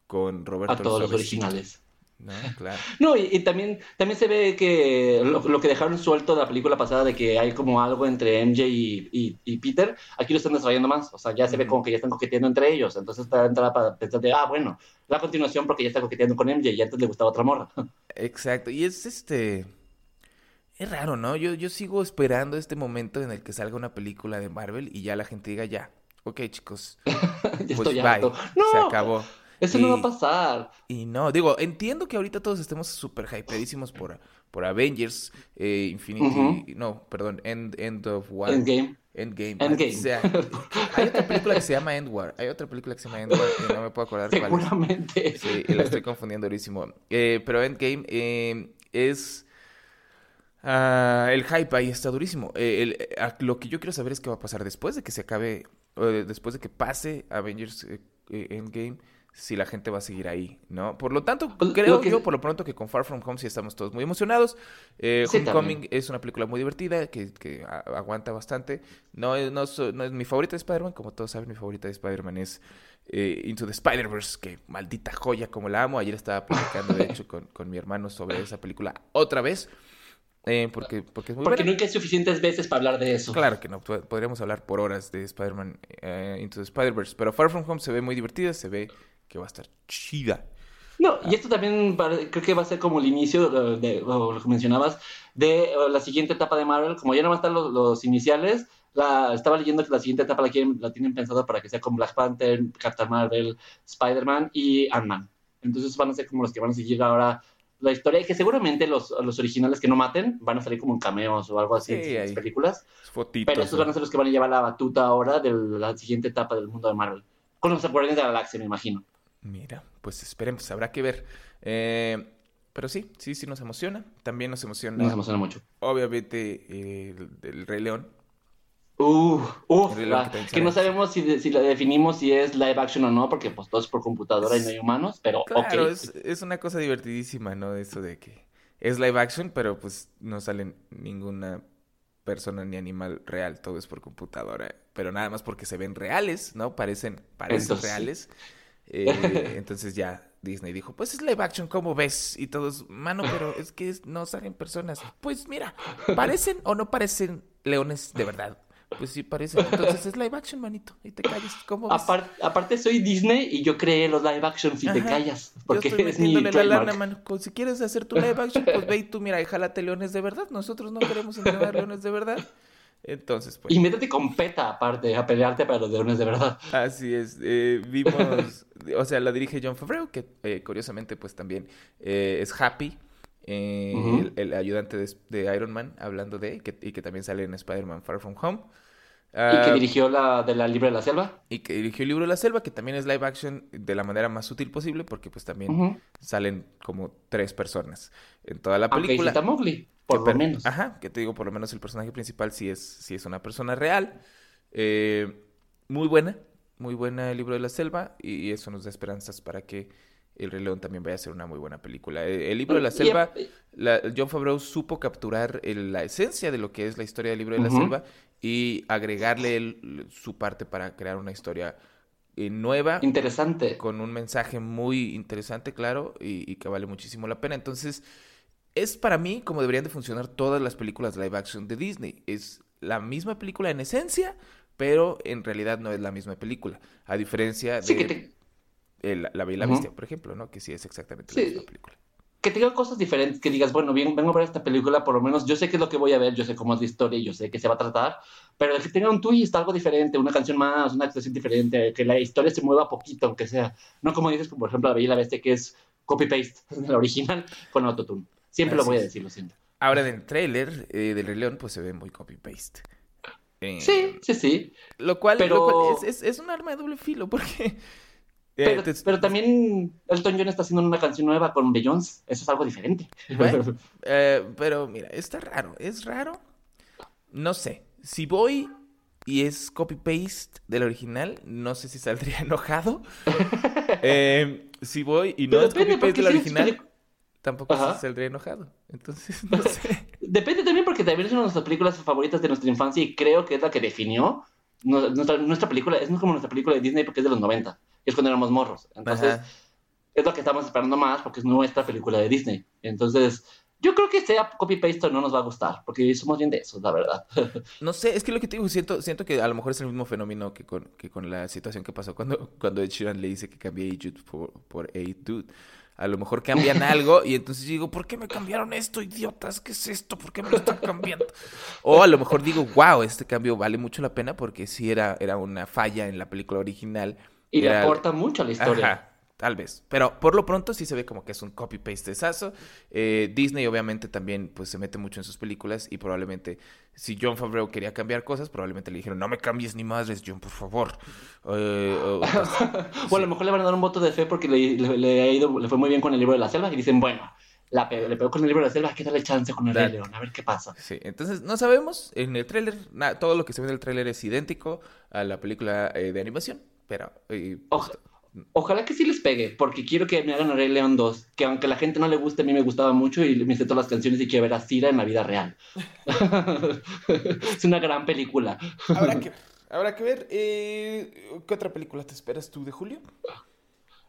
con Roberto A todos los originales. ¿No? Claro. No, y, y también, también se ve que lo, lo que dejaron suelto de la película pasada de que hay como algo entre MJ y, y- y Peter, aquí lo están desarrollando más. O sea, ya se ve como que ya están coqueteando entre ellos. Entonces está entrada para pensar de, ah, bueno, la continuación porque ya está coqueteando con MJ y antes le gustaba otra morra. Exacto, y es este... Es raro, ¿no? Yo, yo sigo esperando este momento en el que salga una película de Marvel y ya la gente diga ya. Ok, chicos, ya pues bye, se acabó. eso no va a pasar. Y no, digo, entiendo que ahorita todos estemos súper hypeadísimos por, por Avengers, eh, Infinity, no, perdón, End, End of War. Endgame. Endgame. Endgame. O sea, hay otra película que se llama End War. Hay otra película que se llama End War y no me puedo acordar cuál es. Seguramente. Sí, la estoy confundiendo durísimo. Eh, pero Endgame eh, es... ah, el hype ahí está durísimo. Eh, el- eh, lo que yo quiero saber es qué va a pasar después de que se acabe, eh, después de que pase Avengers eh, Endgame, si la gente va a seguir ahí, ¿no? Por lo tanto, Pues, creo lo que- yo por lo pronto que con Far From Home sí estamos todos muy emocionados. Eh, Sí, Homecoming también. es una película muy divertida que, que aguanta bastante. No es, no, no es mi favorita de Spider-Man, como todos saben, mi favorita de Spider-Man es Into the Spider-Verse, que maldita joya como la amo. Ayer estaba platicando, de hecho, con, con mi hermano sobre esa película otra vez, eh, porque, porque es muy Porque buena. nunca hay suficientes veces para hablar de eso. Claro que no, po- podríamos hablar por horas de Spider-Man eh, Into the Spider-Verse, pero Far From Home se ve muy divertida, se ve que va a estar chida. No, y esto también creo que va a ser como el inicio, de, lo que mencionabas, de eh, la siguiente etapa de Marvel. Como ya no van a estar los, los iniciales, la, estaba leyendo que la siguiente etapa la, quieren, la tienen pensada para que sea con Black Panther, Captain Marvel, Spider-Man y Ant-Man. Entonces van a ser como los que van a seguir ahora la historia y que seguramente los, los originales que no maten van a salir como en cameos o algo así Sí, en las películas. Fotitos. Pero estos ¿no? van a ser los que van a llevar la batuta ahora de la siguiente etapa del mundo de Marvel. Con los Guardianes de la Galaxia, me imagino. Mira, pues esperemos, habrá que ver. Eh, pero sí, sí, sí nos emociona. También nos emociona, Nos emociona mucho. obviamente, eh, el, el Rey León. Uh, uf, la- que no sabemos si, de- si la definimos si es live action o no, porque pues todo es por computadora y no hay humanos, pero Claro, ok. es, es una cosa divertidísima, ¿no? Eso de que es live action, pero pues no sale ninguna persona ni animal real, todo es por computadora, pero nada más porque se ven reales, ¿no? Parecen, parecen Entonces, reales. Eh, entonces ya Disney dijo, pues es live action, ¿cómo ves? Y todos, mano, pero es que es- no salen personas. Pues mira, ¿parecen o no parecen leones de verdad? Pues sí, parece. Entonces es live action, manito. Y te callas. ¿Cómo ves? Apar- aparte soy Disney y yo creé los live action si te Ajá. callas. Yo Porque estoy es mi la lana, mano. Pues si quieres hacer tu live action, pues ve y tú, mira, y jálate leones de verdad. Nosotros no queremos entrenar leones de verdad. Entonces, pues. Y métete con PETA aparte a pelearte para los leones de verdad. Así es, eh, vimos, o sea, la dirige John Favreau, que eh, curiosamente pues también eh, es Happy, eh, el, el ayudante de, de Iron Man, hablando de, que, y que también sale en Spider-Man Far From Home. Y Ah, que dirigió la de la Libre de la Selva. y que dirigió el libro de la selva, que también es live action de la manera más sutil posible, porque pues también salen como tres personas en toda la Aunque película. cita a Mowgli, por lo menos. Ajá, que te digo, por lo menos el personaje principal sí es, sí es una persona real. Eh, muy buena, muy buena el libro de la selva y, y eso nos da esperanzas para que El Rey León también vaya a ser una muy buena película. El libro de la selva, la- John Favreau supo capturar el- la esencia de lo que es la historia del libro de la selva y agregarle el- su parte para crear una historia eh, nueva Interesante. con un mensaje muy interesante, claro, y, y que vale muchísimo la pena. Entonces, es para mí como deberían de funcionar todas las películas live action de Disney. Es la misma película en esencia, pero en realidad no es la misma película. A diferencia de Sí, que te, eh, la, La la. Bestia, por ejemplo, ¿no? Que sí es exactamente la Sí. misma película. que te diga cosas diferentes, que digas, bueno, bien, vengo a ver esta película, por lo menos yo sé qué es lo que voy a ver, yo sé cómo es la historia y yo sé qué se va a tratar, pero que tenga un twist, algo diferente, una canción más, una actuación diferente, que la historia se mueva poquito, aunque sea. No como dices, como por ejemplo La Bella y la Bestia, que es copy-paste de la original con autotune. Siempre lo voy a decir, lo siento. Ahora, en el tráiler eh, del Rey León, pues se ve muy copy-paste. Eh, Sí, sí, sí. Lo cual, Pero- lo cual es, es- es un arma de doble filo, porque... eh, Pero, te- pero también Elton John está haciendo una canción nueva con Beyoncé. Eso es algo diferente. Bueno, eh, pero mira, está raro, es raro. No sé, si voy y es copy-paste del original, no sé si saldría enojado. Eh, si voy y no Pero es copy-paste del si original, peli- tampoco Ajá. saldría enojado. Entonces, no sé. Depende también porque también es una de nuestras películas favoritas de nuestra infancia y creo que es la que definió nu- nuestra, nuestra película. Es como nuestra película de Disney porque es de los 90, que es cuando éramos morros. Entonces, Ajá. es lo que estamos esperando más porque es nuestra película de Disney. Entonces, yo creo que sea copy-paste no nos va a gustar porque somos bien de eso, la verdad. No sé, es que lo que te digo, siento, siento que a lo mejor es el mismo fenómeno que con, que con la situación que pasó cuando, cuando Ed Sheeran le dice que cambie A Jude por, por A Dude. A lo mejor cambian algo y entonces digo, ¿por qué me cambiaron esto, idiotas? ¿Qué es esto? ¿Por qué me lo están cambiando? O a lo mejor digo, wow, este cambio vale mucho la pena porque sí era, era una falla en la película original. Y le aporta mucho a la historia. Ajá, tal vez. Pero por lo pronto sí se ve como que es un copy-paste sazo. Eh, Disney obviamente también pues se mete mucho en sus películas y probablemente si John Favreau quería cambiar cosas, probablemente le dijeron, no me cambies ni madres, John, por favor. Eh, o- pues, O a lo mejor le van a dar un voto de fe porque le, le- le ha ido, le fue muy bien con el libro de la selva y dicen, bueno, la pe- le pegó con el libro de la selva, hay que darle chance con el Rey Dale. León, a ver qué pasa. sí, entonces no sabemos. En el tráiler, todo lo que se ve en el tráiler es idéntico a la película eh, de animación, pero... pues, Oja- Ojalá que sí les pegue, porque quiero que me hagan el Rey León 2, que aunque a la gente no le guste, a mí me gustaba mucho y me sé todas las canciones y quiero ver a Cira en la vida real. es una gran película. habrá que ver. Habrá que ver. eh, ¿Qué otra película te esperas tú de Julio?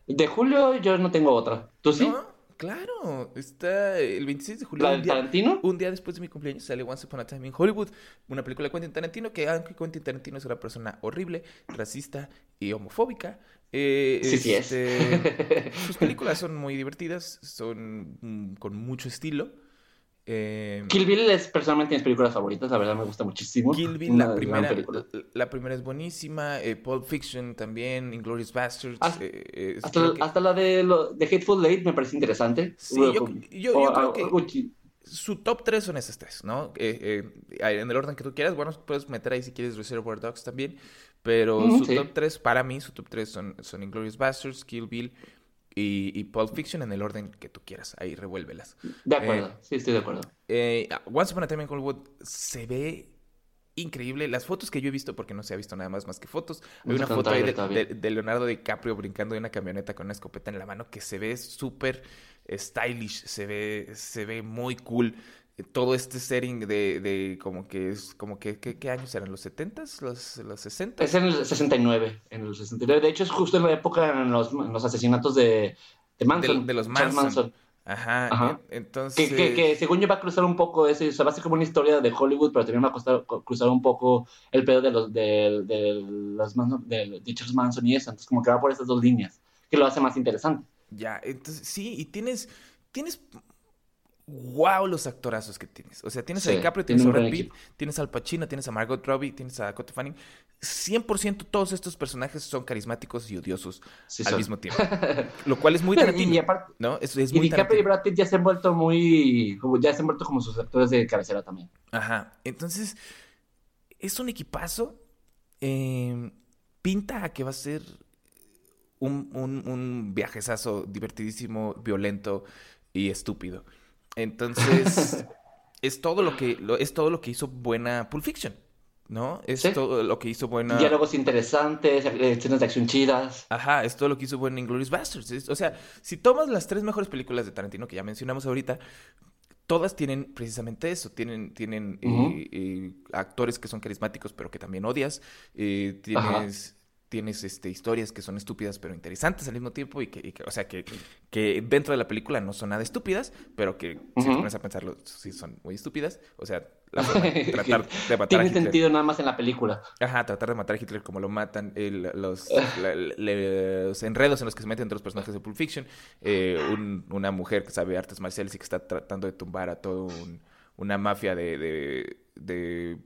De julio yo no tengo otra. ¿Tú sí? No, claro. Está el 26 de julio. ¿La un día- Tarantino? Un día después de mi cumpleaños sale Once Upon a Time in Hollywood, una película de Quentin Tarantino que aunque Quentin Tarantino es una persona horrible, racista y homofóbica, eh, Sí, sí es. este, sus películas son muy divertidas, son mm, con mucho estilo. Eh, Kill Bill es personalmente mis películas favoritas, la verdad me gusta muchísimo. Kill Bill, Una la primera, la primera es buenísima, eh, Pulp Fiction también, Inglourious Basterds. Hasta- eh, eh, Hasta, creo que- hasta la de, lo, de Hateful Eight me parece interesante. Sí, yo- yo- yo O- creo o- que- o- Su top 3 son esas tres, ¿no? En el orden que tú quieras. Bueno, puedes meter ahí si quieres Reservoir Dogs también. Pero su sí. top 3, para mí, su top 3 son, son Inglourious Basterds, Kill Bill y, y Pulp Fiction en el orden que tú quieras. Ahí revuélvelas. De acuerdo, sí, estoy de acuerdo. Eh, Once Upon a Time in Hollywood se ve increíble. Las fotos que yo he visto, porque no se ha visto nada más más que fotos. Hay una foto ahí de- de Leonardo DiCaprio brincando de una camioneta con una escopeta en la mano que se ve súper stylish, se ve, se ve muy cool. Todo este setting de, de como que es, como que, ¿qué, qué años eran? ¿Los 70s? ¿Los, los 60s? Es en el 69, en el 69. De hecho, es justo en la época en los, en los asesinatos de, de Manson. De- de los Manson. Ajá, Ajá. e- entonces... Que, que, que según yo va a cruzar un poco ese, o sea, va a ser como una historia de Hollywood, pero también va a costar- cruzar un poco el pedo de los de, de los Manson, de, de Charles Manson y eso, entonces como que va por esas dos líneas, que lo hace más interesante. Ya, entonces sí, y tienes, tienes, wow, los actorazos que tienes. O sea, tienes a DiCaprio, tiene tienes a Brad Pitt, tienes al Pacino, tienes a Margot Robbie, tienes a Dakota Fanning. 100% todos estos personajes son carismáticos y odiosos Sí, al son. mismo tiempo. Lo cual es muy Y, Tarantino, y aparte, ¿no? Es, es y muy DiCaprio y. Brad Pitt ya se han vuelto muy, como ya se han vuelto como sus actores de cabecera también. Ajá. Entonces, es un equipazo. eh, pinta a que va a ser un, un, un viajezazo divertidísimo, violento y estúpido. Entonces, es todo lo que lo- es todo lo que hizo buena Pulp Fiction, ¿no? Es Sí. todo lo que hizo buena. Diálogos interesantes, eh, escenas de acción chidas. Ajá, es todo lo que hizo buena Inglourious Basterds. Es- o sea, si tomas las tres mejores películas de Tarantino que ya mencionamos ahorita, todas tienen precisamente eso. Tienen, tienen eh, eh, actores que son carismáticos, pero que también odias. Eh, tienes, tienes este, historias que son estúpidas, pero interesantes al mismo tiempo. Y que, y que- o sea, que, que dentro de la película no son nada estúpidas, pero que si te pones a pensarlo, sí son muy estúpidas. O sea, la forma de tratar de matar a Tiene Hitler. sentido nada más en la película. Ajá, tratar de matar a Hitler como lo matan, el- los, la- le- los enredos en los que se meten entre los personajes de Pulp Fiction, eh, un- una mujer que sabe artes marciales y que está tratando de tumbar a toda una mafia de, de- de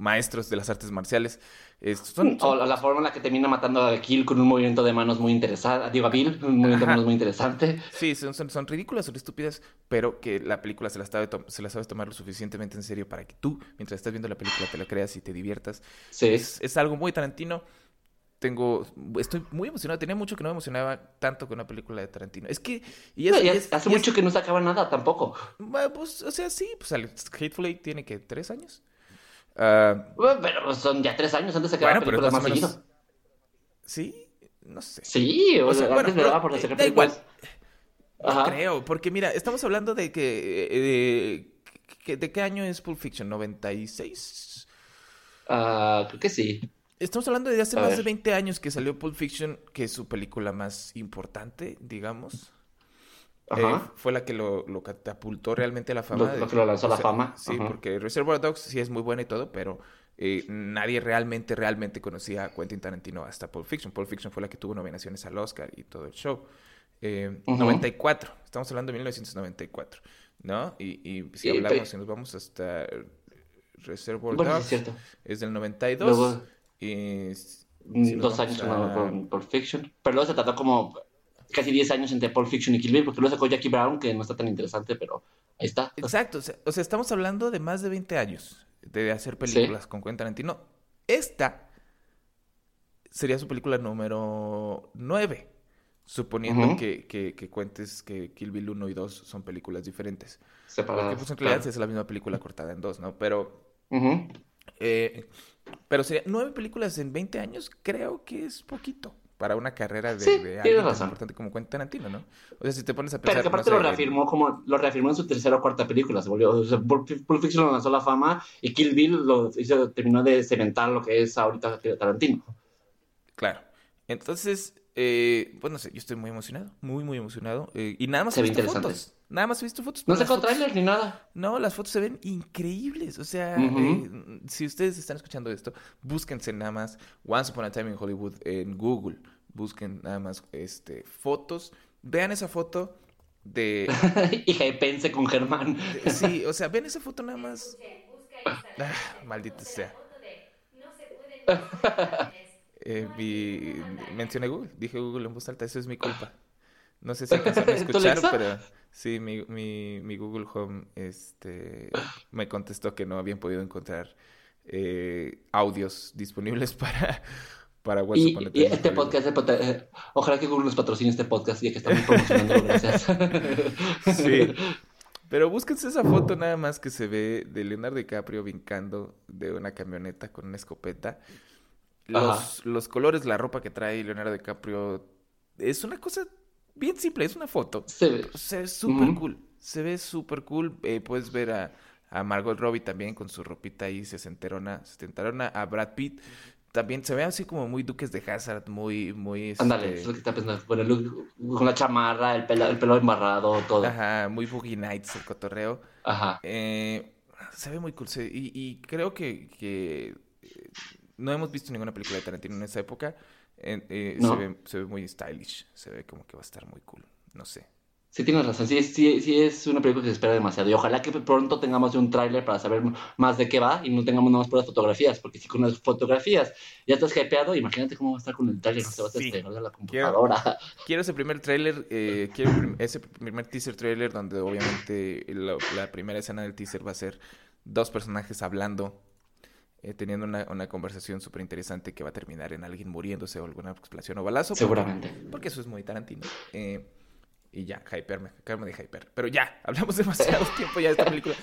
maestros de las artes marciales. Es- son- O son- la, la forma en la que termina matando a Kill con un movimiento de manos muy interesante. Digo, a Bill, un movimiento de Ajá. manos muy interesante. sí, son, son, son ridículas, son estúpidas, pero que la película se la, sabe se la sabes tomar lo suficientemente en serio para que tú, mientras estás viendo la película, te la creas y te diviertas. Sí. Es, es algo muy Tarantino. Tengo, estoy muy emocionado. Tenía mucho que no me emocionaba tanto con una película de Tarantino. Es que, y es, No, y es- hace y mucho que no sacaba nada tampoco. pues, o sea, sí, pues Hateful Eight tiene que tres años. Ah, Pero son ya tres años antes de sacar bueno, pero películas más más o menos. seguido. Sí, no sé. Sí, o, sea, bueno, antes pero, por eh, sacar da igual. No Ajá. creo, porque mira, estamos hablando de que, eh, que- ¿de qué año es Pulp Fiction? ¿96? Ah, creo que sí. Estamos hablando de hace A más ver. de 20 años que salió Pulp Fiction, que es su película más importante, digamos. Eh, fue la que lo, lo catapultó realmente a la fama. Lo- que lo lanzó a la sea, fama, Sí, ajá. porque Reservoir Dogs sí es muy buena y todo, pero eh, nadie realmente, realmente conocía a Quentin Tarantino hasta Pulp Fiction. Pulp Fiction fue la que tuvo nominaciones al Oscar y todo el show. Eh, Ujú. 94, estamos hablando de 1994, ¿no? Y, y si Y, hablamos, si nos vamos hasta Reservoir Bueno, Dogs, es del 92. Luego, y mm, si dos vamos años a- con Pulp Fiction. Pero luego se trató como casi 10 años entre Pulp Fiction y Kill Bill, porque luego sacó Jackie Brown, que no está tan interesante, pero ahí está. Exacto, o sea, estamos hablando de más de 20 años de hacer películas con Quentin Tarantino. Esta sería su película número 9, suponiendo que, que, que cuentes que Kill Bill 1 y 2 son películas diferentes. Porque Separadas. pues en realidad claro. es la misma película cortada en dos, ¿no? Pero, eh, pero sería nueve películas en 20 años, creo que es poquito para una carrera de, Sí, de tan razón. importante como Quentin Tarantino, ¿no? O sea, si te pones a Pero pensar, que no aparte sé, lo reafirmó como lo reafirmó en su tercera o cuarta película, se volvió, o sea, Pulp Fiction lo lanzó a la fama y Kill Bill lo hizo, terminó de cementar lo que es ahorita Tarantino. Claro. Entonces, eh, pues no sé, yo estoy muy emocionado, muy, muy emocionado. eh, y nada más Se ve interesante. fotos. Nada más he visto fotos. No sacó fotos- tráiler ni nada. No, las fotos se ven increíbles. O sea, eh, si ustedes están escuchando esto, búsquense nada más Once Upon a Time in Hollywood en Google. Busquen nada más este, fotos. Vean esa foto de... Hija de pense con Germán. sí, o sea, ven esa foto nada más. Ah, maldita sea. Eh, vi- mencioné Google, dije Google en voz alta, eso es mi culpa. No sé si alcanzaron a ¿Tu escuchar, pero sí, mi, mi, mi Google Home este, me contestó que no habían podido encontrar eh, audios disponibles para, para Once Y, este podcast, pod- eh, ojalá que Google nos patrocine este podcast ya que estamos promocionando, gracias. Sí. Pero búsquense esa foto nada más que se ve de Leonardo DiCaprio brincando de una camioneta con una escopeta. Los, los colores, la ropa que trae Leonardo DiCaprio es una cosa bien simple, es una foto. Se ve- Se ve súper cool. Se ve súper cool. Eh, puedes ver a, a Margot Robbie también con su ropita ahí sesenterona, sesenterona. A Brad Pitt también se ve así como muy Duques de Hazard, muy, muy... Ándale, este, es lo que está pensando. Con, el look- con la chamarra, el pelo, el pelo embarrado, todo. Ajá, muy Boogie Nights, el cotorreo. Ajá. Eh, se ve muy cool. se- y, y creo que, que, eh, no hemos visto ninguna película de Tarantino en esa época. Eh, eh, No. se, ve, se ve muy stylish. Se ve como que va a estar muy cool. No sé. Sí, tienes razón. Sí, es- sí, sí es una película que se espera demasiado. Y ojalá que pronto tengamos un tráiler para saber más de qué va y no tengamos nada más puras fotografías. Porque si con las fotografías ya estás hypeado, imagínate cómo va a estar con el tráiler. No se va a despegar de la computadora. Quiero ese primer tráiler, eh, quiero ese primer teaser trailer donde obviamente la, la primera escena del teaser va a ser dos personajes hablando, eh, teniendo una, una conversación súper interesante que va a terminar en alguien muriéndose o alguna explosión o balazo. Seguramente. Porque eso es muy Tarantino. Eh, y ya, hyper, me de hyper. Pero ya, hablamos demasiado tiempo ya de esta película.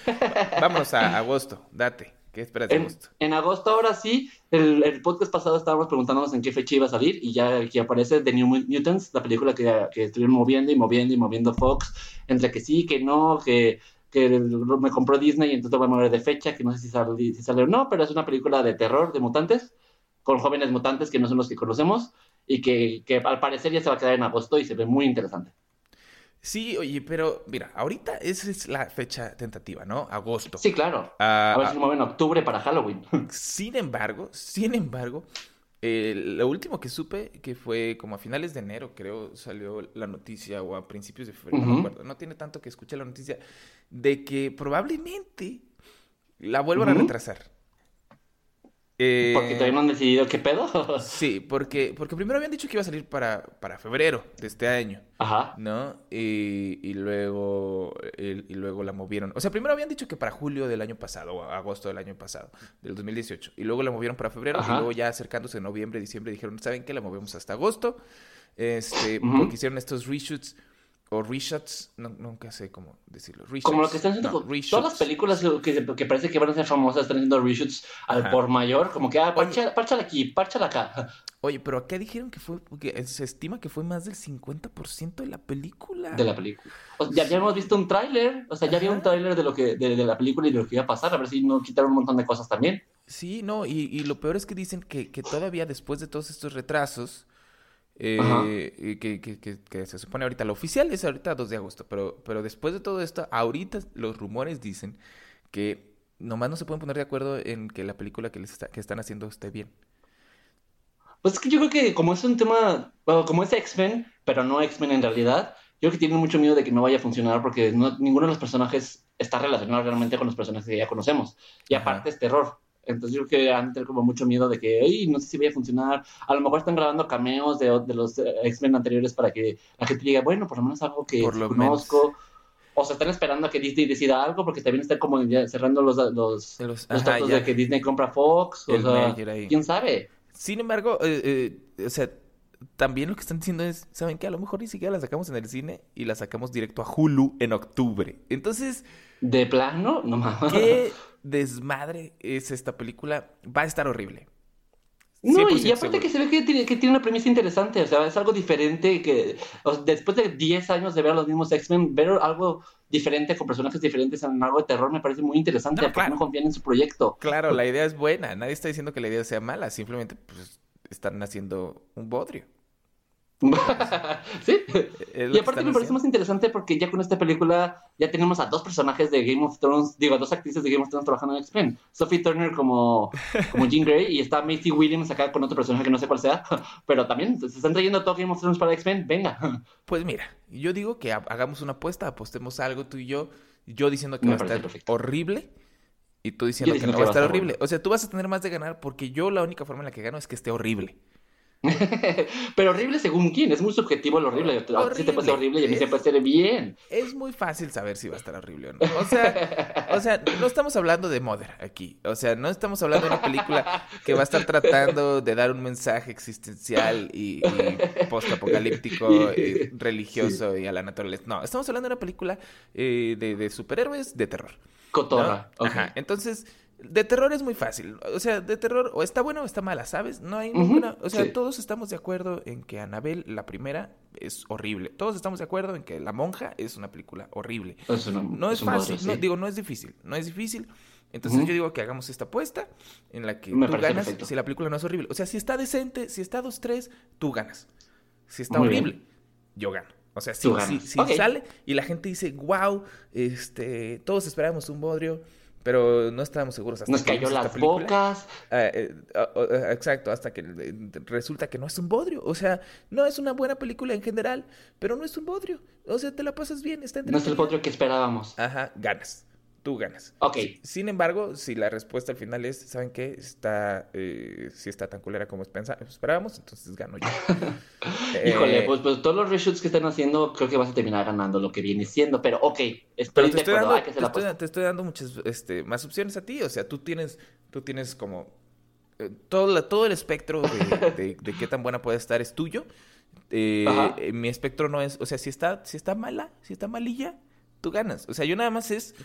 Vámonos a agosto, date. ¿Qué esperas de En, agosto? en agosto, ahora sí, el, el podcast pasado estábamos preguntándonos en qué fecha iba a salir y ya aquí aparece The New Mutants, la película que, que estuvieron moviendo y moviendo y moviendo Fox, entre que sí, que no, que, que me compró Disney y entonces voy a mover de fecha, que no sé si sale, si sale o no, pero es una película de terror, de mutantes, con jóvenes mutantes que no son los que conocemos y que, que al parecer ya se va a quedar en agosto y se ve muy interesante. Sí, oye, pero mira, ahorita esa es la fecha tentativa, ¿no? Agosto. Sí, claro. Ah, A ver ah, si lo mueven en octubre para Halloween. Sin embargo, sin embargo, eh, lo último que supe, que fue como a finales de enero, creo, salió la noticia, o a principios de febrero, no me Ujú. acuerdo, no tiene tanto que escuché la noticia, de que probablemente la vuelvan a retrasar. Eh, Porque todavía no han decidido qué pedo. Sí, porque, porque primero habían dicho que iba a salir para, para febrero de este año, Ajá. ¿no? Y, y luego, y, y luego la movieron. O sea, primero habían dicho que para julio del año pasado, o agosto del año pasado, del 2018. Y luego la movieron para febrero, Ajá. y luego ya acercándose noviembre, diciembre, dijeron, ¿saben qué? La movemos hasta agosto. Este, porque hicieron estos reshoots, o reshots, no, nunca sé cómo decirlo. Como lo que están haciendo no, con todas las películas que, que parece que van a ser famosas, están haciendo reshoots al Ajá. por mayor, como que, ah, parcha- párchala aquí, párchala acá. Oye, pero acá dijeron que fue, porque se estima que fue más del 50% de la película. de la película. O sea, ya habíamos visto un tráiler, o sea, ya había un tráiler de lo que de, de la película y de lo que iba a pasar, a ver si no quitaron un montón de cosas también. Sí, no, y, y lo peor es que dicen que, que todavía después de todos estos retrasos, eh, que, que, que, que se supone ahorita, lo oficial es ahorita 2 de agosto, pero, pero después de todo esto, ahorita los rumores dicen que nomás no se pueden poner de acuerdo en que la película que, les está- que están haciendo esté bien. Pues es que yo creo que como es un tema, bueno, como es X-Men, pero no X-Men en realidad, yo creo que tienen mucho miedo de que no vaya a funcionar porque no- ninguno de los personajes está relacionado realmente con los personajes que ya conocemos. Y Ajá. aparte es terror. Entonces yo creo que han tener como mucho miedo de que, "Ey, no sé si vaya a funcionar. A lo mejor están grabando cameos de, de los eh, X-Men anteriores para que la gente diga, bueno, por lo menos algo que Por sí lo conozco. O se están esperando a que Disney decida algo porque también están como cerrando los, los, los Los- ajá, de que Disney compra Fox. O sea, ahí. quién sabe. Sin embargo, eh, eh, o sea, también lo que están diciendo es, ¿saben qué? A lo mejor ni siquiera la sacamos en el cine y la sacamos directo a Hulu en octubre. Entonces, De plano, no mames. ¿Qué desmadre es esta película? Va a estar horrible. No, y 100% aparte que se ve que tiene, que tiene una premisa interesante, o sea, es algo diferente que o sea, después de 10 años de ver a los mismos X-Men, ver algo diferente con personajes diferentes en algo de terror me parece muy interesante, No, porque claro. no confían en su proyecto. Claro, la idea es buena. Nadie está diciendo que la idea sea mala. Simplemente pues, están haciendo un bodrio. Sí. Y aparte me parece más interesante porque ya con esta película ya tenemos a dos personajes de Game of Thrones, digo, a dos actrices de Game of Thrones trabajando en X-Men. Sophie Turner como, como Jean Grey y está Macy Williams acá con otro personaje que no sé cuál sea, pero también se están trayendo todo Game of Thrones para X-Men, venga. Pues mira, yo digo que ha- hagamos una apuesta, apostemos algo tú y yo. Yo diciendo que Me va a estar perfecto. horrible. Y tú diciendo, que no va a estar horrible. bueno. O sea, tú vas a tener más de ganar porque yo la única forma en la que gano es que esté horrible. Pero horrible según quién, es muy subjetivo lo horrible. A ti te ser horrible y a mí se puede bien. Es muy fácil saber si va a estar horrible o no. O sea, o sea, no estamos hablando de Mother aquí. O sea, no estamos hablando de una película que va a estar tratando de dar un mensaje existencial y, y postapocalíptico, eh, religioso y a la naturaleza. No, estamos hablando de una película eh, de, de superhéroes de terror. ¿no? Cotorra. ok. Ajá. Entonces, de terror es muy fácil. O sea, de terror o está bueno o está mala, ¿sabes? No hay ninguna. O sea, sí. todos estamos de acuerdo en que Anabel, la primera, es horrible. Todos estamos de acuerdo en que La Monja es una película horrible. Es una- No es, fácil, no, digo, no es difícil, no es difícil. Entonces yo digo que hagamos esta apuesta en la que Me tú ganas perfecto. si la película no es horrible. O sea, si está decente, si está 2-3, tú ganas. Si está Muy horrible, bien. yo gano. O sea, si, sale y la gente dice, wow, este, todos esperábamos un bodrio, pero no estábamos seguros hasta Nos que cayó las película". bocas. Ah, eh, ah, ah, exacto, hasta que eh, resulta que no es un bodrio. O sea, no es una buena película en general, pero no es un bodrio. O sea, te la pasas bien, está No es el potro que esperábamos. Ajá, ganas. Tú ganas. Ok. Sin embargo, si la respuesta al final es, ¿saben qué? Está, eh, si está tan culera como esperábamos, entonces gano yo. Híjole, Eh, pues, pues todos los reshoots que están haciendo, creo que vas a terminar ganando lo que viene siendo. Pero ok, estoy Pero te estoy, dando, hay que te, hacer la estoy, apuesta. te estoy dando muchas este, más opciones a ti. O sea, tú tienes, tú tienes como... eh, todo, la- todo el espectro de, de- de qué tan buena puede estar es tuyo. Mi espectro no es... O sea, si está, si está mala, si está malilla, tú ganas. O sea, yo nada más es...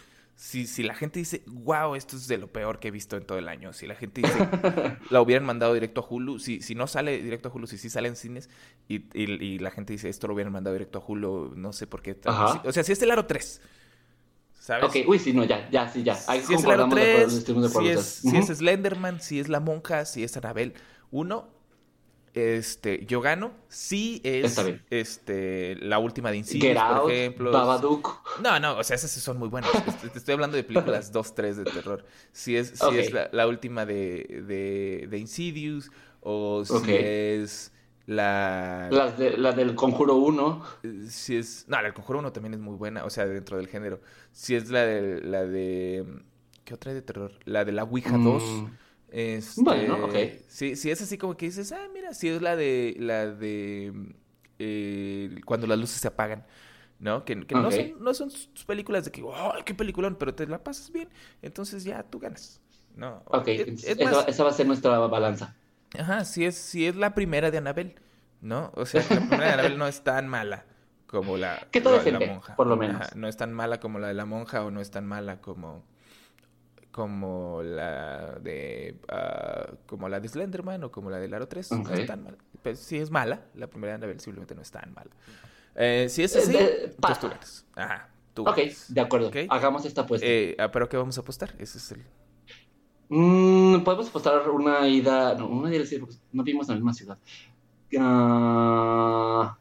Si, si la gente dice, wow, esto es de lo peor que he visto en todo el año. Si la gente dice, la hubieran mandado directo a Hulu. Si, si no sale directo a Hulu, si sí sale en cines y, y- y la gente dice, esto lo hubieran mandado directo a Hulu, no sé por qué. Ajá. O sea, si es el aro 3, ¿sabes? Ok, uy, sí, no, ya, ya, sí, ya. Ahí si es el aro concordamos de acuerdo, 3, estuvimos de si es, si es Slenderman, si es la monja, si es Anabel 1, este, yo gano. Si es este, la última de Insidious, Get Out, por ejemplo. Babadook. No, no, o sea, esas son muy buenas. Este, Te estoy hablando de películas 2, 3 de terror. Si es, si es la, la última de, de, de Insidious, o si es la... De, la del Conjuro 1. eh, Si es... No, la del Conjuro 1 también es muy buena, o sea, dentro del género. Si es la de... La de ¿Qué otra hay de terror? La de la Ouija 2. Este, Bueno, ok. Sí, sí, es así como que dices, ah, mira, si es la de, la de, eh, cuando las luces se apagan, ¿no? Que, que no, son, no son sus películas de que, oh, qué peliculón, pero te la pasas bien, entonces ya tú ganas, ¿no? Ok, Es- entonces es esa, más, esa va a ser nuestra balanza. ajá, si es, si es la primera de Anabel, ¿no? O sea, la primera de Anabel no es tan mala como la, todo la de la monja. por lo menos. Ajá, no es tan mala como la de la monja o no es tan mala como como la de ah, como la de Slenderman o como la del Aro 3 no es tan mala pero sí es mala la primera de Anabel simplemente no es tan mala Eh, si es Eh, así eh, pues pasa. tú ganas ajá tú Ok, ganas. de acuerdo. Hagamos esta apuesta. Eh, ah, pero qué vamos a apostar ese es el Mm, Podemos apostar una ida. No, una ida, porque no vimos en la misma ciudad. Ah,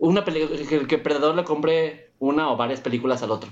una película. Que, que el Predador le compre una o varias películas al otro.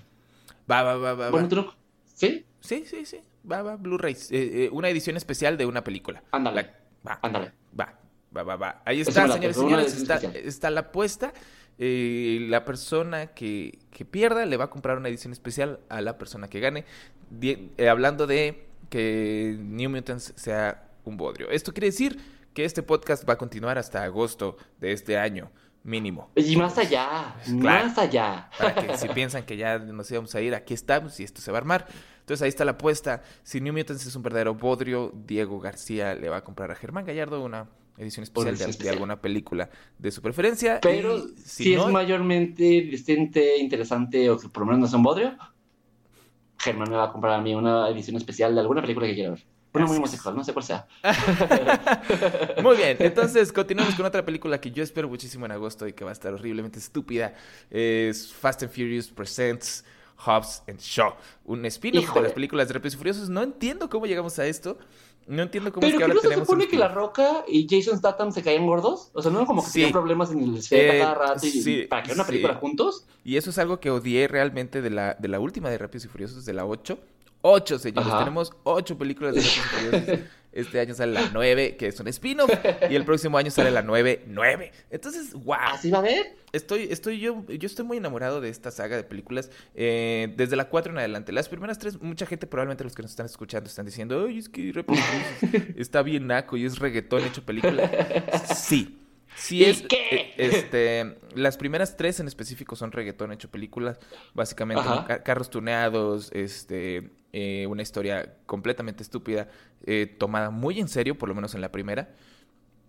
va va va va, va. Bueno, tú no. ¿Sí? sí sí sí va va Blu-ray Eh, eh, una edición especial de una película Ándale. La- va Ándale. Va, va, va, va. Ahí está, late, señores y señores. Está, está la apuesta. Eh, la persona que, que pierda le va a comprar una edición especial a la persona que gane. Di- eh, hablando de que New Mutants sea un bodrio. Esto quiere decir que este podcast va a continuar hasta agosto de este año, mínimo. Y más allá. Claro. Más allá. Para que si piensan que ya nos íbamos a ir, aquí estamos y esto se va a armar. Entonces ahí está la apuesta. Si New Mutants es un verdadero bodrio, Diego García le va a comprar a Germán Gallardo una edición especial, de, alguna película de su preferencia. Pero y si, no, es mayormente decente, interesante o que por lo menos no es un bodrio, Germán me va a comprar a mí una edición especial de alguna película que quiera ver. Una muy homosexual, no sé cuál sea. Muy bien, entonces continuamos con otra película que yo espero muchísimo en agosto y que va a estar horriblemente estúpida. Es Fast and Furious Presents Hobbs and Shaw, un spin-off de las películas de Rápidos y Furiosos. No entiendo cómo llegamos a esto. No entiendo cómo es Pero que que ahora no se tenemos supone que La. Roca y Jason Statham se caían gordos. O sea, no como que Sí. tenían problemas en el set Eh, cada rato y sí, para que una sí. película juntos. Y eso es algo que odié realmente de la, de la última de Rápidos y Furiosos, de la 8. 8, señores. Ajá. Tenemos 8 películas de Rápidos y Furiosos. Este año sale la 9, que es un spin-off. Y el próximo año sale la 9, 9. Entonces, wow. Así va a ver. Estoy, estoy yo, yo estoy muy enamorado de esta saga de películas eh, desde la 4 en adelante. Las primeras tres, mucha gente, probablemente los que nos están escuchando, están diciendo, ay, es que está bien naco y es reggaetón hecho película. Sí. Sí ¿Y es, qué? eh, este, las primeras tres en específico son reggaetón hecho películas, básicamente carros tuneados, este, eh, una historia completamente estúpida, eh, tomada muy en serio, por lo menos en la primera,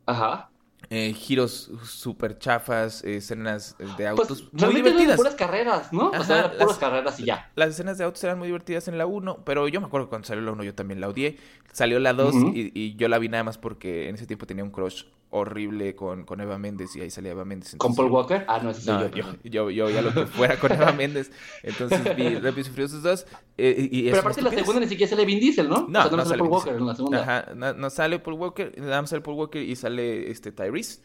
Ajá. eh, giros súper chafas, escenas de Pues autos muy realmente eran divertidas. puras carreras, ¿no? o Ajá, sea, eran puras las- carreras y ya. Las escenas de autos eran muy divertidas en la 1, pero yo me acuerdo que cuando salió la 1 yo también la odié. Salió la 2 Ujú. y, y yo la vi nada más porque en ese tiempo tenía un crush horrible con, con Eva Méndez y ahí salía Eva Méndez. ¿Con Paul Walker? Ah, no, ese No, yo. yo, yo, yo ya lo que fuera con Eva Méndez. Entonces vi Rápidos y Furiosos 2. eh, y, Pero aparte la segunda ni siquiera sale Vin Diesel, ¿no? No, o sea, no, no sale Paul Walker en la segunda. Ajá, no, no sale Paul Walker, nada más sale Paul Walker y sale este Tyrese.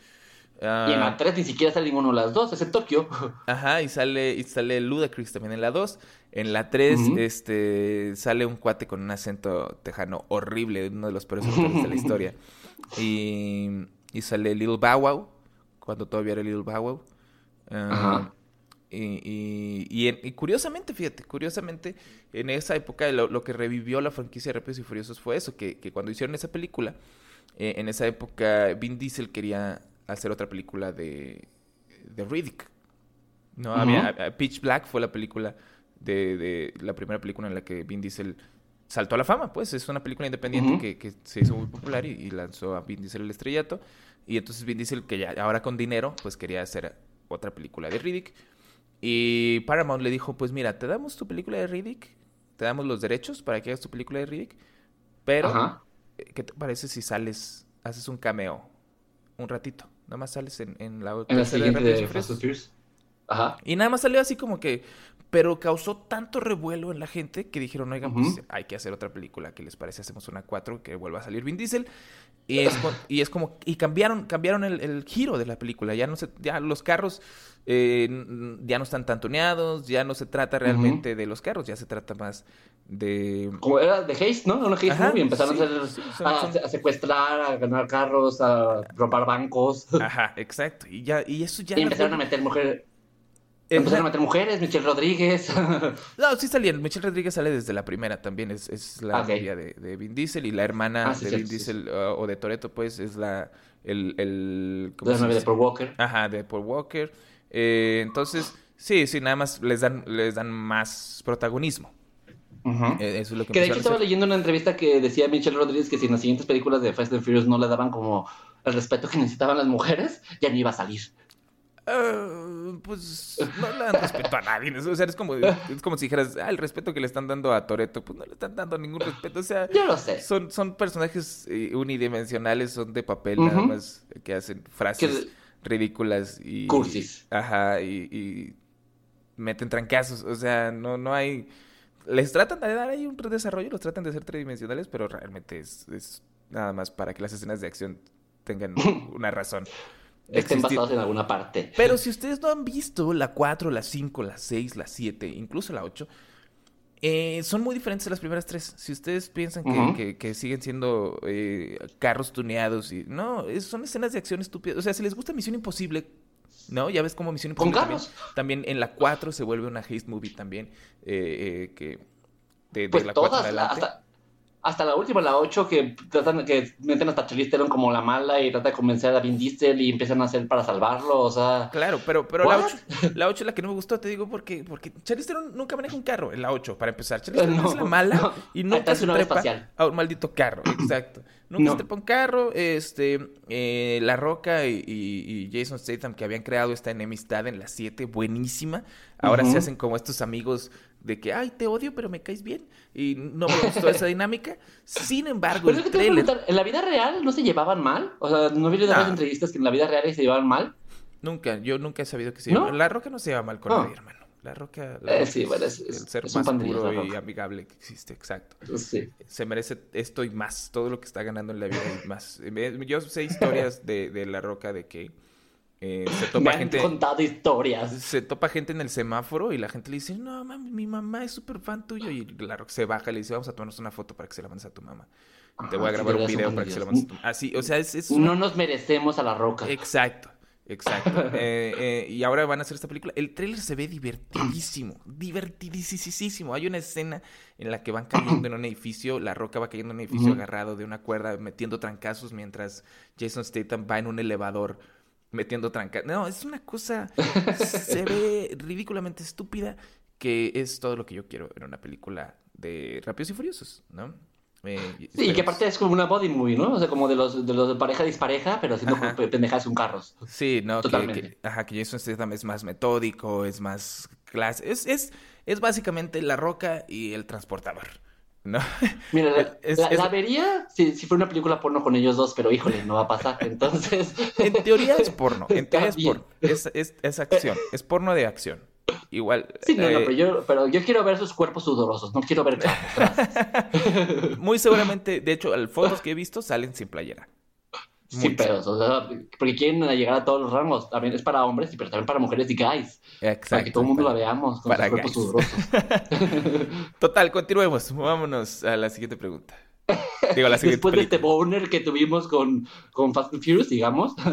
Ah, Y en la 3 ni siquiera sale ninguno de las dos, es en Tokio. Ajá, y sale, y sale Ludacris también en la 2. En la 3, Ujú. este, sale un cuate con un acento tejano horrible, uno de los peores de la historia. Y, y sale Little Bow Wow, cuando todavía era Little Bow Wow. Ajá. y, y, y en- y curiosamente, fíjate, curiosamente, en esa época lo, lo que revivió la franquicia de Rápidos y Furiosos fue eso, que, que cuando hicieron esa película, eh, en esa época Vin Diesel quería hacer otra película de, de Riddick. No, había, Pitch Black fue la película de, de la primera película en la que Vin Diesel saltó a la fama, pues es una película independiente que, que se hizo muy popular y, y lanzó a Vin Diesel el estrellato. Y entonces Vin Diesel, que ya ahora con dinero, pues quería hacer otra película de Riddick. Y Paramount le dijo, pues mira, te damos tu película de Riddick, te damos los derechos para que hagas tu película de Riddick, pero Ajá. ¿qué te parece si sales, haces un cameo un ratito? Nada más sales en, en la En la siguiente de. Fast and Furious. Ajá. Y nada más salió así como que, pero causó tanto revuelo en la gente que dijeron, oigan, pues Ujú. hay que hacer otra película, ¿qué les parece? Hacemos una 4 que vuelva a salir Vin Diesel. Y es, y es como, y cambiaron, cambiaron el, el giro de la película, ya no se, ya los carros eh, ya no están tan tuneados, ya no se trata realmente de los carros, ya se trata más de... Como era de Haste, ¿no? Una Haste Ajá, movie. Empezaron sí, a, hacer, son- a, son- a secuestrar, a ganar carros, a robar bancos. Ajá, exacto. Y ya, y eso ya... y empezaron a meter mujeres. Empezaron a meter mujeres, Michelle Rodríguez. No, sí salían. Michelle Rodríguez sale desde la primera también. Es, es la Ok. novia de, de Vin Diesel y la hermana Ah, sí, de Vin sí, Diesel uh, o de Toreto, pues, es la. El. el ¿cómo la novia de? Paul Walker. Ajá, de Paul Walker. Eh, entonces, sí, sí, nada más les dan, les dan más protagonismo. Eh, eso es lo que Que de hecho estaba leyendo una entrevista que decía Michelle Rodríguez que si en las siguientes películas de Fast and Furious no le daban como el respeto que necesitaban las mujeres, ya no iba a salir. Ah, pues no le dan respeto a nadie. O sea, es como, es como si dijeras, ah, el respeto que le están dando a Toreto, pues no le están dando ningún respeto. O sea, Yo lo sé. Son, son personajes eh, unidimensionales, son de papel nada más que hacen frases ridículas y... Cursis. Ajá, y, y meten trancazos. O sea, no, no hay... Les tratan de dar ahí un desarrollo, los tratan de ser tridimensionales, pero realmente es, es nada más para que las escenas de acción tengan una razón. Estén basados en alguna parte. Pero si ustedes no han visto la 4, la 5, la 6, la 7, incluso la 8, eh, son muy diferentes a las primeras tres. Si ustedes piensan que, que- que siguen siendo eh, carros tuneados y... No, es- son escenas de acción estúpidas. O sea, si les gusta Misión Imposible, ¿no? Ya ves como Misión Con Imposible también, carros. también en la 4 se vuelve una haste movie también. eh, eh, que de, de Pues la 4 en todas, adelante. hasta, hasta la última, la 8, que tratan que meten hasta Charlize Theron como la mala y trata de convencer a Vin Diesel y empiezan a hacer para salvarlo, o sea... Claro, pero, pero la What? 8, la 8 es la que no me gustó, te digo, porque, porque Charlize Theron nunca maneja un carro en la 8, para empezar. Charlize Theron No, es la mala no. y nunca se trepa a un maldito carro, exacto. Nunca No. se trepa un carro, este, eh, La Roca y, y- y Jason Statham, que habían creado esta enemistad en la 7, buenísima. Ahora se hacen como estos amigos de que, ay, te odio, pero me caes bien. Y no me gustó esa dinámica. Sin embargo, Pero el es que te voy a trailer... ¿en la vida real no se llevaban mal? O sea, ¿no vieron varias entrevistas que en la vida real se llevaban mal? Nunca, yo nunca he sabido que se ¿No? lleva. La Roca no se lleva mal con No. nadie, hermano. La Roca, la Eh, Roca sí, bueno, es- el ser es más puro y amigable que existe, exacto. Sí. Se merece esto y más, todo lo que está ganando en la vida y más. Yo sé historias de, de La Roca de que eh, se Me topa han gente... contado historias. Se topa gente en el semáforo y la gente le dice, no, mami, mi mamá es súper fan tuyo. Y la Roca se baja y le dice, vamos a tomarnos una foto para que se la mandes a tu mamá. Te voy a sí, grabar un video para que se la pandilleros. mandes a tu mamá. Así, o sea, es, es No nos merecemos a la roca. Exacto, exacto. Eh, eh, y ahora van a hacer esta película. El tráiler se ve divertidísimo, divertidísimo. Hay una escena en la que van cayendo en un edificio, la roca va cayendo en un edificio agarrado de una cuerda, metiendo trancazos, mientras Jason Statham va en un elevador metiendo trancazos. No, es una cosa, se ve ridículamente estúpida, que es todo lo que yo quiero en una película de Rápidos y Furiosos, ¿no? Eh, Sí, y que aparte es como una body movie, ¿no? O sea, como de los de, los de pareja dispareja, pero haciendo pendejadas con carros. Sí, no, que, Totalmente. que- ajá, que Jason Statham es más metódico, es más clase, es, es, es básicamente la roca y el transportador. No. Mira, la, Es- la- es- la vería si, si fuera una película porno con ellos dos, pero híjole, no va a pasar. Entonces. En teoría es porno. En teoría es porno. Es, acción. Es porno de acción. Igual. Sí, no, no, eh, pero yo, pero yo quiero ver sus cuerpos sudorosos, no quiero ver. Muy seguramente, de hecho, las fotos que he visto salen sin playera. Sin pedos, o sea, porque quieren llegar a todos los rangos. También es para hombres, pero también para mujeres y guys. Exacto. Para que todo el mundo la veamos con para sus cuerpos sudorosos. Total, continuemos. Vámonos a la siguiente pregunta. Digo, la siguiente Después de este película. boner que tuvimos con, con Fast and Furious, digamos.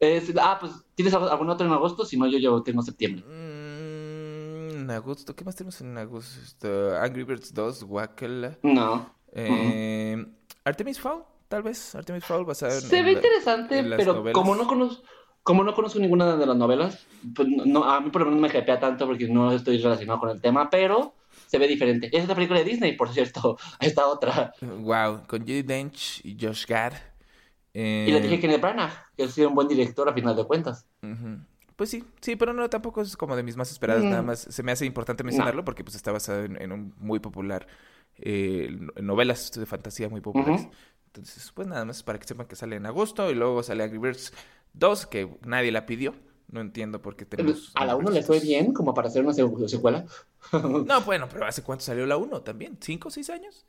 Es- ah, pues, ¿tienes algún otro en agosto? Si no, yo, yo tengo septiembre. Mm, en agosto, ¿qué más tenemos en agosto? Angry Birds 2, Guacala. No. Eh, Artemis Fowl, tal vez. Artemis Fowl basada en. Se en ve la- interesante, en las pero novelas. como no conozco, como no conozco ninguna de las novelas, pues no, a mí por lo menos no me hypea tanto porque no estoy relacionado con el tema, pero se ve diferente. Es una película de Disney, por cierto, esta otra. Wow, con Judy Dench y Josh Gad. Eh, Y le dije Kenneth Branagh, que ha sido un buen director a final de cuentas. Pues sí, sí, pero no, tampoco es como de mis más esperadas, Mm. nada más se me hace importante mencionarlo porque pues está basado en, en un muy popular, eh, novelas de fantasía muy populares. Ujú. Entonces, pues nada más para que sepan que sale en agosto y luego sale Angry Birds 2, que nadie la pidió. No entiendo por qué tenemos... A la Angry 1 le fue 2. bien, como para hacer una se- secuela. No, bueno, pero ¿hace cuánto salió la 1 también? ¿Cinco o seis años?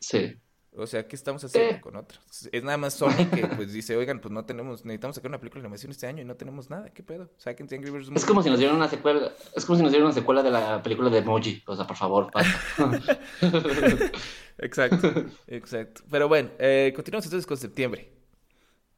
Sí. O sea, ¿qué estamos haciendo con otra? Es nada más Sony que pues dice, oigan, pues no tenemos, necesitamos sacar una película de animación este año y no tenemos nada, ¿qué pedo? Saquen Angry Birds Es como si nos dieran una secuela, es como si nos dieran una secuela de la película de Emoji. O sea, por favor, basta. Exacto, exacto. Pero bueno, eh, continuamos entonces con septiembre.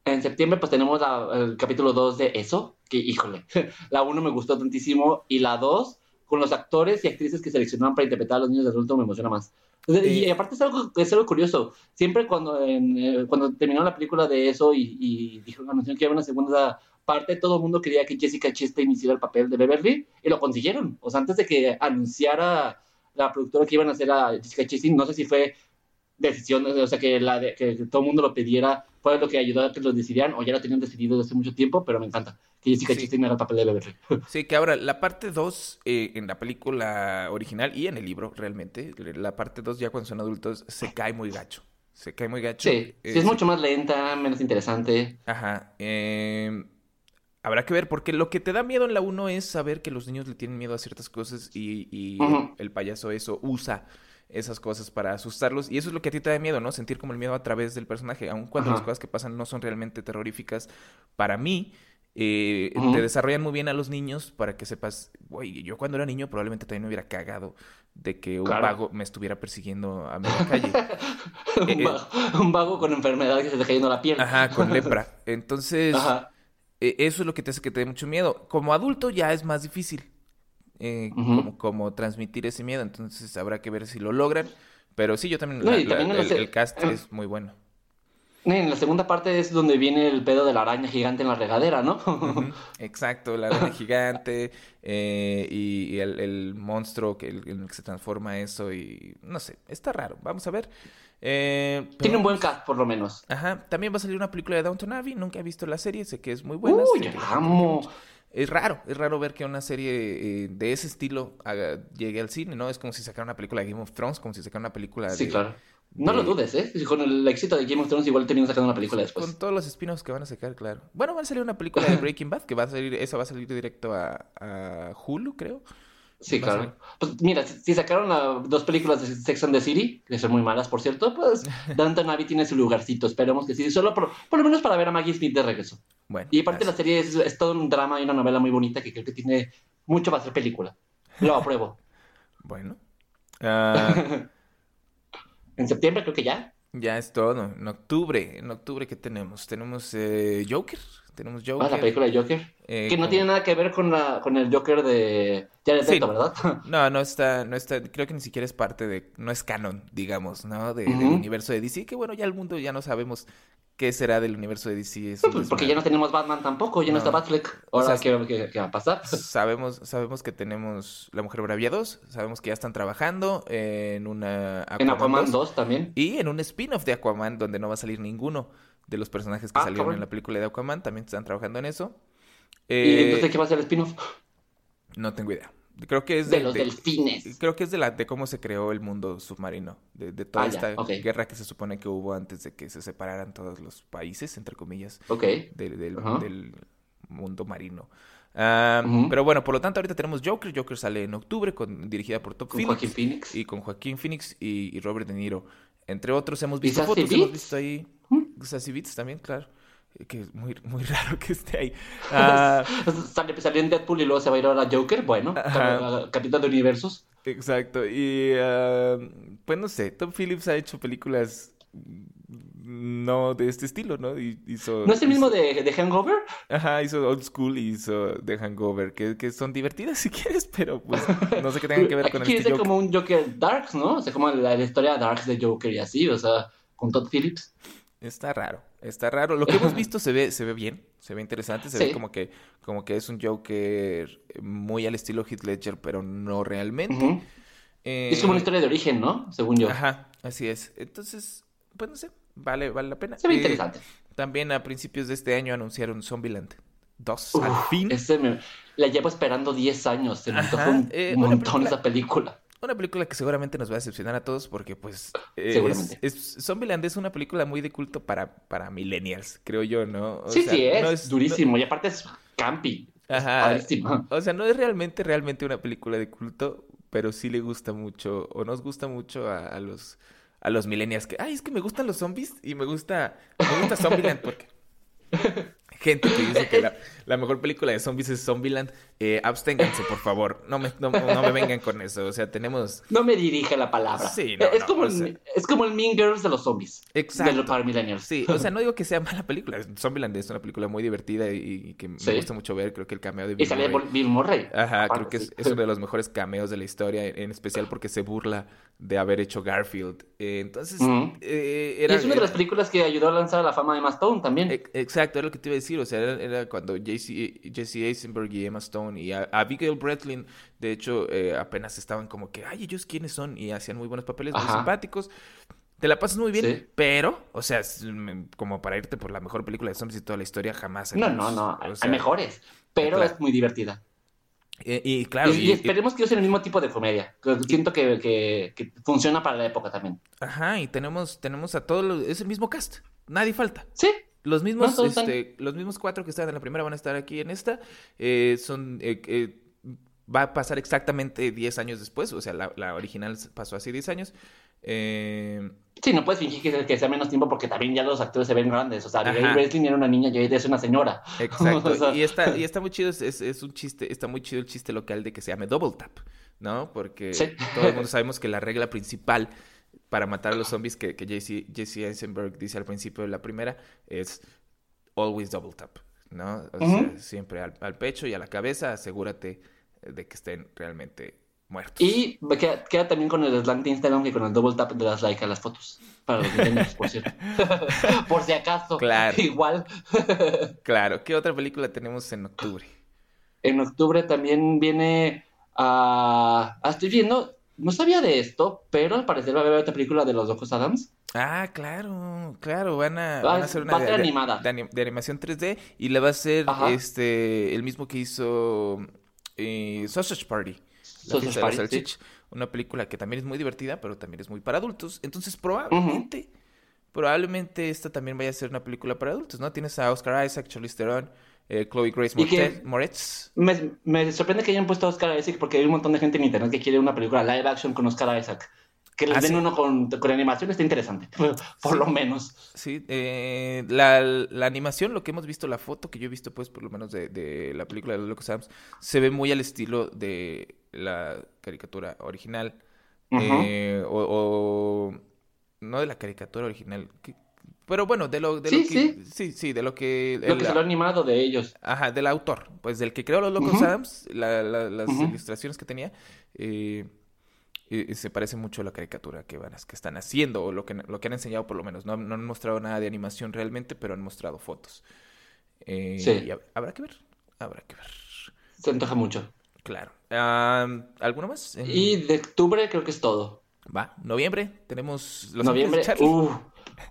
En septiembre pues tenemos la- el capítulo 2 de Eso, que híjole, la 1 me gustó tantísimo y la 2 con los actores y actrices que seleccionaron para interpretar a los niños de adulto me emociona más. Y, Eh. aparte es algo, es algo curioso, siempre cuando, en, eh, cuando terminó la película de Eso y, y dijeron, anunciaron que iba una segunda parte, todo el mundo quería que Jessica Chastain hiciera el papel de Beverly y lo consiguieron. O sea, antes de que anunciara la productora que iban a hacer a Jessica Chastain, no sé si fue decisión, o sea, que, la de- que todo el mundo lo pidiera, fue lo que ayudó a que lo decidieran, o ya lo tenían decidido desde hace mucho tiempo, pero me encanta que Jessica Sí. Chastain haga el papel de Beverly. Sí, que ahora la parte 2 eh, en la película original y en el libro realmente, la parte 2 ya cuando son adultos se cae muy gacho. Se cae muy gacho. Sí, Eh, sí, es sí. mucho más lenta, menos interesante. Ajá. eh, habrá que ver, porque lo que te da miedo en la 1 es saber que los niños le tienen miedo a ciertas cosas y, y el payaso eso usa esas cosas para asustarlos. Y eso es lo que a ti te da miedo, ¿no? Sentir como el miedo a través del personaje, aun cuando Ajá. las cosas que pasan no son realmente terroríficas. Para mí, eh, te desarrollan muy bien a los niños para que sepas, güey, yo cuando era niño probablemente también me hubiera cagado de que un Claro. vago me estuviera persiguiendo a media calle. un, eh, vago, un vago con enfermedad que se está cayendo la piel. Ajá, con lepra. Entonces, Ajá. eh, eso es lo que te hace que te dé mucho miedo. Como adulto ya es más difícil eh, Ujú. como, como transmitir ese miedo, entonces habrá que ver si lo logran. Pero sí, yo también, No, la- y la- también en la el, cast es muy bueno. En la segunda parte es donde viene el pedo de la araña gigante en la regadera, ¿no? Exacto, la araña gigante eh, y, y el, el monstruo que, el- en el que se transforma eso y no sé, está raro, vamos a ver. Eh, pero Tiene un buen cast, por lo menos. Ajá, también va a salir una película de Downton Abbey, nunca he visto la serie, sé que es muy buena. Uy, sé la amo. Es raro, es raro ver que una serie eh, de ese estilo haga- llegue al cine, ¿no? Es como si sacara una película de Game of Thrones, como si sacara una película Sí, de... claro. No lo dudes, ¿eh? Con el éxito de Game of Thrones igual terminan sacando una película después. Con todos los spin-offs que van a sacar, claro. Bueno, va a salir una película de Breaking Bad, que va a salir, esa va a salir directo a, a Hulu, creo. Sí, Va a claro. Pues mira, si, si sacaron la- dos películas de Sex and the City, que son muy malas, por cierto, pues Downton Abbey tiene su lugarcito. Esperemos que sí, solo por, por lo menos para ver a Maggie Smith de regreso. Bueno, Y aparte la serie es, es todo un drama y una novela muy bonita que creo que tiene mucho para ser película. Lo apruebo. Bueno. Ah, en septiembre creo que ya. ya es todo. En octubre, en octubre, ¿qué tenemos? Tenemos eh, Joker, tenemos Ah, Joker. la película de Joker. eh, que no con- tiene nada que ver con, la, con el Joker de Jared Sí. Leto, ¿verdad? No, no está, no está, creo que ni siquiera es parte de, no es canon, digamos, ¿no? De- Del universo de DC, que bueno, ya el mundo ya no sabemos qué será del universo de DC. Pues porque ya no tenemos Batman tampoco, ya no, No. está Batfleck. Ahora, O sea, ¿qué, qué- qué va a pasar? Sabemos, sabemos que tenemos La Mujer Maravilla 2, sabemos que ya están trabajando en una En Aquaman 2, 2 también. y en un spin-off de Aquaman donde no va a salir ninguno de los personajes que Ah, salieron cabrón. en la película de Aquaman, también están trabajando en eso. ¿Y Eh, entonces qué va a ser el spin-off? No tengo idea. Creo que es de, los delfines. Creo que es de la de cómo se creó el mundo submarino, de, de toda Ah, ya, esta guerra que se supone que hubo antes de que se separaran todos los países, entre comillas, del, del- Ajá. del mundo marino. Pero bueno, por lo tanto, ahorita tenemos Joker. Joker sale en octubre, con, dirigida por Top Con. Joaquín Phoenix. Y con Joaquín Phoenix y, y Robert De Niro. Entre otros, hemos ¿Y visto fotos, hemos visto ahí. Sassy Beats también, claro. Que es muy, muy raro que esté ahí. Ah, Sale- Salió en Deadpool y luego se va a ir ahora a Joker. Bueno, Ajá. Capitán de Universos. exacto. Y ah, pues no sé, Tom Phillips ha hecho películas no de este estilo, ¿no? Hizo, ¿No es el hizo- mismo de, de Hangover? Ajá, hizo Old School y hizo The Hangover, que, que son divertidas si quieres, pero pues no sé qué tengan que ver Aquí con quiere este Joker. como un Joker Darks, ¿no? O sea, como la, la historia Darks de Joker y así, o sea, con Todd Phillips. Está raro, está raro. Lo que hemos visto se ve, se ve bien, se ve interesante, se Sí. ve como que, como que es un Joker muy al estilo Heath Ledger, pero no realmente. Eh, Es como una historia de origen, ¿no? Según yo. Ajá, así es. Entonces, pues no sé, vale, vale la pena. Se ve Eh, interesante. También a principios de este año anunciaron Zombieland 2, Uf, al fin. Ese me- la llevo esperando 10 años. Se me Ajá, un eh, montón película- esa película. Una película que seguramente nos va a decepcionar a todos porque, pues, eh, Seguramente. es, es- Zombieland es una película muy de culto para, para millennials, creo yo, ¿no? O sí, sea, sí, es, no no- durísimo. Y aparte es campi. Es Ajá. O sea, no es realmente, realmente una película de culto, pero sí le gusta mucho, o nos gusta mucho a, a los, a los millennials que, ay, es que me gustan los zombies y me gusta, me gusta Zombieland porque gente que dice que la, la mejor película de zombies es Zombieland, eh, absténganse, por favor, no me, no, no me vengan con eso, o sea, tenemos... No me dirige la palabra. Sí, no, es, como o el, es como el Mean Girls de los zombies. Exacto. De los para millennials. Sí, o sea, no digo que sea mala película, Zombieland es una película muy divertida y, y que me gusta mucho ver, creo que el cameo de Y Bill sale Murray- Bill Murray. Ajá, Aparte, creo que es, sí. es uno de los mejores cameos de la historia, en especial porque se burla de haber hecho Garfield. Eh, entonces, eh, Y era... es una de las películas que ayudó a lanzar a la fama de Emma Stone también. ex- Exacto, era lo que te iba a decir, o sea, era, era cuando Jesse Eisenberg y Emma Stone y a- Abigail Breslin, de hecho, eh, apenas estaban como que, ay, ellos quiénes son, y hacían muy buenos papeles, muy simpáticos. Te la pasas muy bien, Sí. pero, o sea, mm, como para irte por la mejor película de zombies de toda la historia, jamás. no, no, no. O Hay mejores. Pero claro. es muy divertida. y, claro, y, y y- y- esperemos que usen el mismo tipo de comedia. Siento que, que- que funciona para la época también. Ajá, y tenemos, tenemos a todos los, es el mismo cast, nadie falta. Sí. Los mismos, No, este, los mismos cuatro que estaban en la primera van a estar aquí en esta. eh, son, eh, eh, va a pasar exactamente 10 años después, o sea, la, la original pasó hace 10 años. Eh, Sí, no puedes fingir que, que sea menos tiempo porque también ya los actores se ven grandes. O sea, Abigail. Breslin era una niña y ahorita es una señora. exacto, O sea, y está, y está muy chido, es, es- es un chiste, está muy chido el chiste local de que se llame Double Tap, ¿no? Porque Sí. todo el mundo sabemos que la regla principal para matar a los zombies que, que Jesse, Jesse Eisenberg dice al principio de la primera es always double tap, ¿no? O sea, siempre al, al pecho y a la cabeza, asegúrate de que estén realmente muertos. Y queda, queda también con el slang de Instagram que con el double tap de las like a las fotos. Para los millennials, por cierto. por si acaso. Claro. Igual. Claro, ¿qué otra película tenemos en octubre? En octubre también viene a... ah, estoy viendo, no sabía de esto, pero al parecer va a haber otra película de los Locos Adams. Ah, claro, claro, van a, Va- van a hacer una va a ser de, animada. de anim- de animación 3D y la va a Ajá. este el mismo que hizo eh, Sausage Party. La Sausage de Party, sí. una película que también es muy divertida, pero también es muy para adultos. Entonces, probablemente, probablemente esta también vaya a ser una película para adultos, ¿no? Tienes a Oscar Isaac, Charlize Theron, eh, Chloe Grace Moretz. Me, me sorprende que hayan puesto a Oscar Isaac porque hay un montón de gente en internet que quiere una película live action con Oscar Isaac. Que les Ah, den sí. uno con, con animación está interesante, por Sí. lo menos. Sí, eh, la, la animación, lo que hemos visto, la foto que yo he visto, pues, por lo menos de, de la película de los Locos Adams, se ve muy al estilo de la caricatura original. Eh, o, o- no de la caricatura original. que- pero bueno, de lo, de Sí, lo que. Sí, sí, de lo que. Lo que se lo ha animado de ellos. Ajá, del autor, pues del que creó los Locos. Adams, la- la- las ilustraciones que tenía, eh, eh, se parece mucho a la caricatura que van que están haciendo, o lo que, lo que han enseñado por lo menos. No, no han mostrado nada de animación realmente, pero han mostrado fotos. Eh, Sí. y hab- habrá que ver, habrá que ver. Se antoja mucho. Claro. Ah, ¿Alguno más? Y de octubre creo que es todo. Va, noviembre, tenemos Los Noviembre, uh,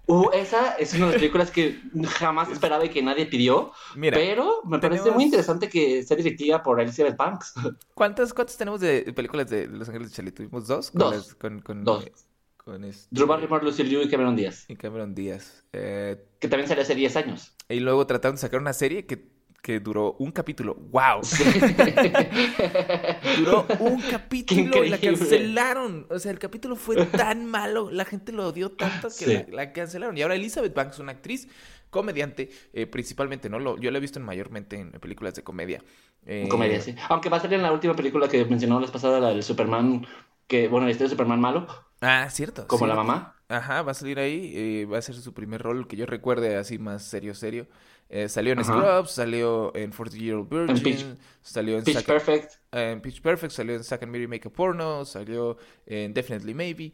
Uh, esa es una de las películas que jamás esperaba y que nadie pidió. Mira, pero me parece muy interesante que sea dirigida por Elizabeth Banks. ¿cuántas, ¿cuántas tenemos de películas de Los Ángeles de Charlie? ¿Tuvimos dos? Con Dos. las- con, con, Dos. eh, con este- Drew Barrymore, Lucy Liu y Cameron Díaz. y Cameron Díaz. Eh, Que también salió hace 10 años. y luego trataron de sacar una serie que, que duró un capítulo. ¡Wow! Duró un capítulo y la cancelaron. O sea, el capítulo fue tan malo, la gente lo odió tanto que Sí. la, la cancelaron. Y ahora Elizabeth Banks, una actriz, comediante, eh, principalmente, ¿no? Lo, yo la he visto en, mayormente en películas de comedia. Eh, Comedia, sí. Aunque va a salir en la última película que mencionó la vez pasada, la del Superman, que, bueno, la historia de Superman malo, Ah, cierto. como la mamá. Ajá, va a salir ahí, eh, va a ser su primer rol que yo recuerde así más serio, serio. Eh, salió en Ajá. Scrubs, salió en 40 Year Old Virgin, Pitch- salió en Pitch Perfect. en Pitch Perfect, salió en and Mary Make a Porno, salió en Definitely Maybe,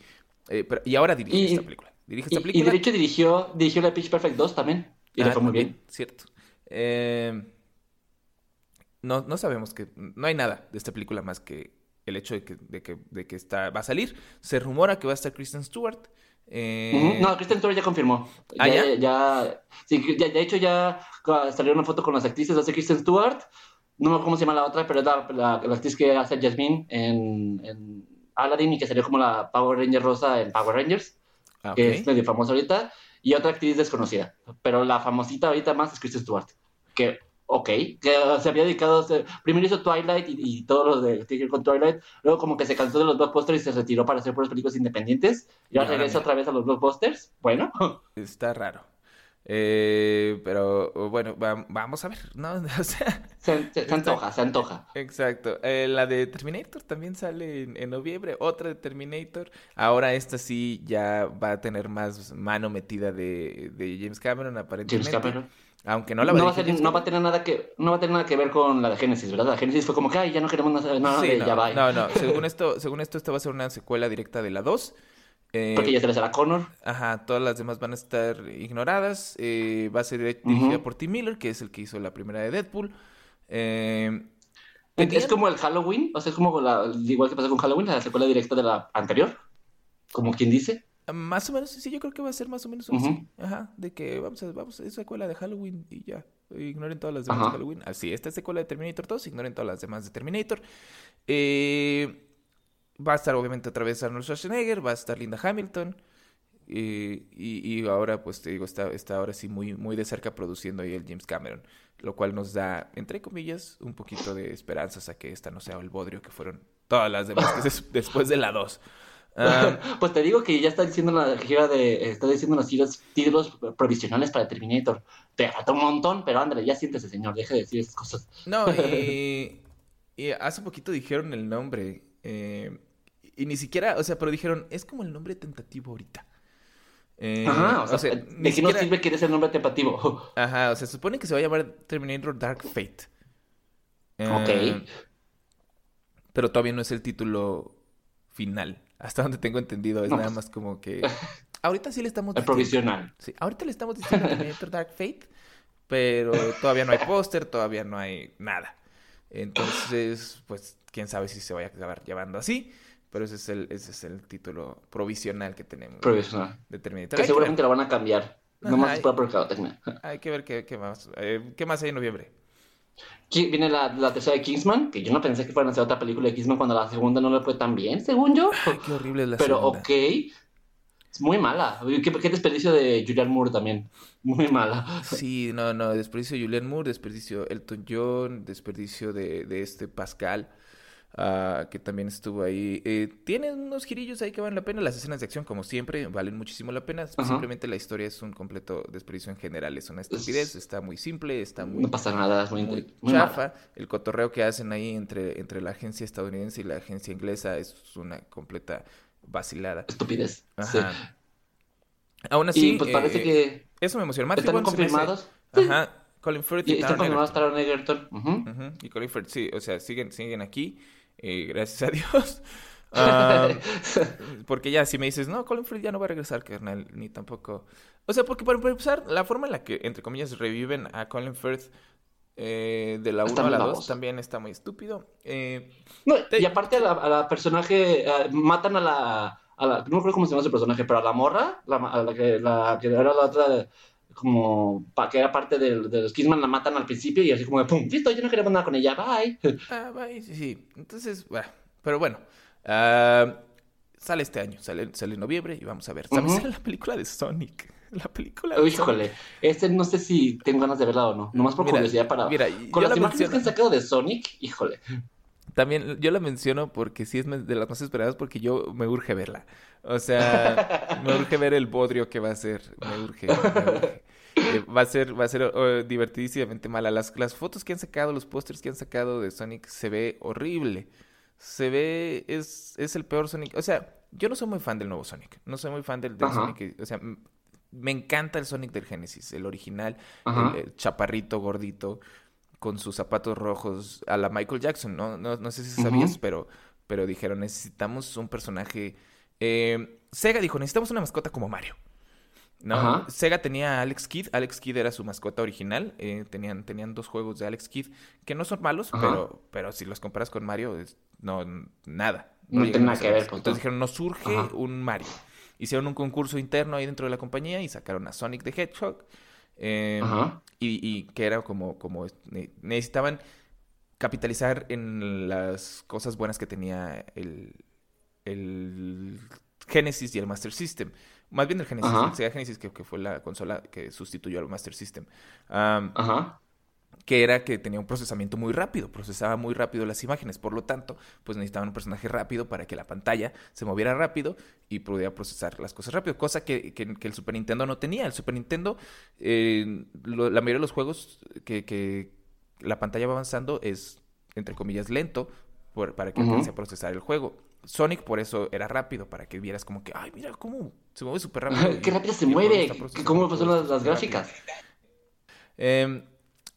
eh, pero- y ahora dirige Y- esta película. Dirige Y, esta y película. de hecho dirigió, dirigió la Pitch Perfect 2 también. Y le Ah, fue muy bien. Cierto. Eh, no, no sabemos que. No hay nada de esta película más que el hecho de que, de que, de que está, va a salir. Se rumora que va a estar Kristen Stewart. Eh. No, Kristen Stewart ya confirmó. ¿Ah, ya? ya? sí, ya- de hecho ya salió una foto con las actrices. Hace Kristen Stewart. No me acuerdo cómo se llama la otra, pero es la, la- la actriz que hace Jasmine en, en Aladdin y que salió como la Power Ranger rosa en Power Rangers, ah, ok. que es medio famosa ahorita. Y otra actriz desconocida. Pero la famosita ahorita más es Kristen Stewart. Que, ok, que se había dedicado a. Primero hizo Twilight y, y todo lo de ver con Twilight. Luego como que se cansó de los blockbusters y se retiró para hacer puras películas independientes. Y ahora regresa otra vez a los blockbusters. Bueno, Está raro. Eh, pero bueno, va- vamos a ver, ¿no? O sea, se, se- se antoja, se antoja. exacto. Eh, la de Terminator también sale en, en noviembre. Otra de Terminator. Ahora esta sí ya va a tener más mano metida de, de James Cameron, James aparentemente. Cameron. Aunque no la va a No va, a ser- no va a tener nada que no va a tener nada que ver con la de Genesis, ¿verdad? La Genesis fue como que ay, ya no queremos nada, nada Sí, de no, ya va. no, no. Según esto, según esto, esta va a ser una secuela directa de la 2. Eh, Porque ya se les hará Connor. Ajá, todas las demás van a estar ignoradas. eh, va a ser dirigida por Tim Miller, que es el que hizo la primera de Deadpool. Eh, Es como el Halloween, o sea, es como la, igual que pasó con Halloween, la secuela directa de la anterior. Como quien dice. Más o menos, sí, yo creo que va a ser más o menos así. Ajá, de que vamos a, vamos, es secuela de Halloween y ya. Ignoren todas las demás Ajá. de Halloween. Así, esta es secuela de Terminator 2, ignoren todas las demás de Terminator. Eh, va a estar obviamente otra vez Arnold Schwarzenegger, va a estar Linda Hamilton. eh, y, y ahora, pues te digo, está, está ahora sí muy, muy de cerca produciendo ahí el James Cameron. Lo cual nos da, entre comillas, un poquito de esperanzas a que esta no sea el bodrio que fueron todas las demás que después de la 2. Ah, Pues te digo que ya está diciendo la gira de. Está diciendo los títulos, títulos provisionales para Terminator. Te falta un montón, pero ándale, ya siéntese, señor, deje de decir esas cosas. No, y, y hace poquito dijeron el nombre. eh, y ni siquiera, o sea, pero dijeron, es como el nombre tentativo ahorita. Eh, Ajá, o sea, sea, ¿de qué siquiera- sirve que eres el nombre tepativo? Ajá, o sea, se supone que se va a llamar Terminator Dark Fate. Eh, Ok. Pero todavía no es el título final. Hasta donde tengo entendido, es No, nada pues. más como que. Ahorita sí le estamos El diciendo. provisional. Sí, ahorita le estamos diciendo Terminator Dark Fate, pero todavía no hay póster, todavía no hay nada. Entonces, pues, quién sabe si se vaya a acabar llamando así, pero ese es el, ese es el título provisional que tenemos Provisional. de. Que Hay que, seguramente ver, lo van a cambiar. Ajá, Nomás y- es por mercadotecnia. hay que ver qué, qué más, eh, qué más hay en noviembre. Viene la, la tercera de Kingsman, que yo no pensé que fueran a hacer otra película de Kingsman cuando la segunda no le fue tan bien, según yo. Qué horrible es la Pero segunda. ok, es muy mala. ¿Qué, qué desperdicio de Julianne Moore también. Muy mala. Sí, no, no, desperdicio de Julianne Moore, desperdicio Elton John, desperdicio de, de este Pascal, ah, que también estuvo ahí. Eh, tiene unos girillos ahí que valen la pena, las escenas de acción, como siempre, valen muchísimo la pena. Ajá. Simplemente la historia es un completo desperdicio en general, es una estupidez, está muy simple, está muy, No pasa nada, es muy, muy muy chafa. mala. El cotorreo que hacen ahí entre, entre la agencia estadounidense y la agencia inglesa es una completa vacilada. Estupidez. Sí. Ajá. Aún así, y pues parece eh, que eso me emociona. Matthew están confirmados. Ajá. Colin Firth Y y están Taron confirmados Egerton. Taron Egerton. Ujú, Y Colin Firth, sí, o sea, siguen, siguen aquí, eh, gracias a Dios. Ah, porque ya, si me dices, no, Colin Firth ya no va a regresar, carnal, ni tampoco. O sea, porque para empezar, la forma en la que, entre comillas, reviven a Colin Firth eh, de la 1 Está a la muy 2 baboso. también está muy estúpido. Eh, No, Te- y aparte a la, a la personaje, eh, matan a la, a la, no me acuerdo cómo se llama ese personaje, pero a la morra, la, a la, que, la que era la otra, como pa, que era parte del, de los Kissman, la matan al principio y así como de pum, listo, yo no quería nada con ella, bye. Ah, bye, sí, sí. Entonces, bueno, pero bueno. ah, sale este año, sale, sale en noviembre y vamos a ver. ¿Sabes? Sale la película de Sonic. La película de Uy, Sonic. híjole, este no sé si tengo ganas de verla o no, nomás por Mira, curiosidad para... mira, con las la imágenes que han sacado de Sonic, híjole. También yo la menciono porque sí es de las más esperadas porque yo me urge verla. O sea, me urge ver el bodrio que va a ser. Me urge, me urge. Eh, va a ser, va a ser oh, divertidísimamente mala. Las, las fotos que han sacado, los pósters que han sacado de Sonic se ve horrible. Se ve, es, es el peor Sonic. O sea, yo no soy muy fan del nuevo Sonic. No soy muy fan del. Sonic. O sea, me encanta el Sonic del Genesis, el original, el, el chaparrito gordito con sus zapatos rojos a la Michael Jackson, ¿no? No, no sé si sabías, pero, pero dijeron, necesitamos un personaje... eh, Sega dijo, necesitamos una mascota como Mario. ¿No? Ajá. Sega tenía a Alex Kidd, Alex Kidd era su mascota original, eh, tenían, tenían dos juegos de Alex Kidd que no son malos, Ajá. pero, pero si los comparas con Mario, es- no, nada. No llegan tiene nada que ver, pues, Entonces no. dijeron, nos surge Ajá. un Mario. Hicieron un concurso interno ahí dentro de la compañía y sacaron a Sonic the Hedgehog. eh, Ajá. y, y que era como, como ne- necesitaban capitalizar en las cosas buenas que tenía el, el Genesis y el Master System. Más bien el Genesis, Ajá. el Sega Genesis, que, que fue la consola que sustituyó al Master System. Ajá. que era que tenía un procesamiento muy rápido, procesaba muy rápido las imágenes, por lo tanto, pues necesitaban un personaje rápido para que la pantalla se moviera rápido y pudiera procesar las cosas rápido, cosa que, que- que el Super Nintendo no tenía. El Super Nintendo, eh, lo- la mayoría de los juegos que, que la pantalla va avanzando es, entre comillas, lento por- para que Ujú. alcance a procesar el juego. Sonic por eso era rápido, para que vieras como que, ay, mira cómo se mueve súper rápido. Qué rápido se mueve, cómo esto las, gráficas. Em,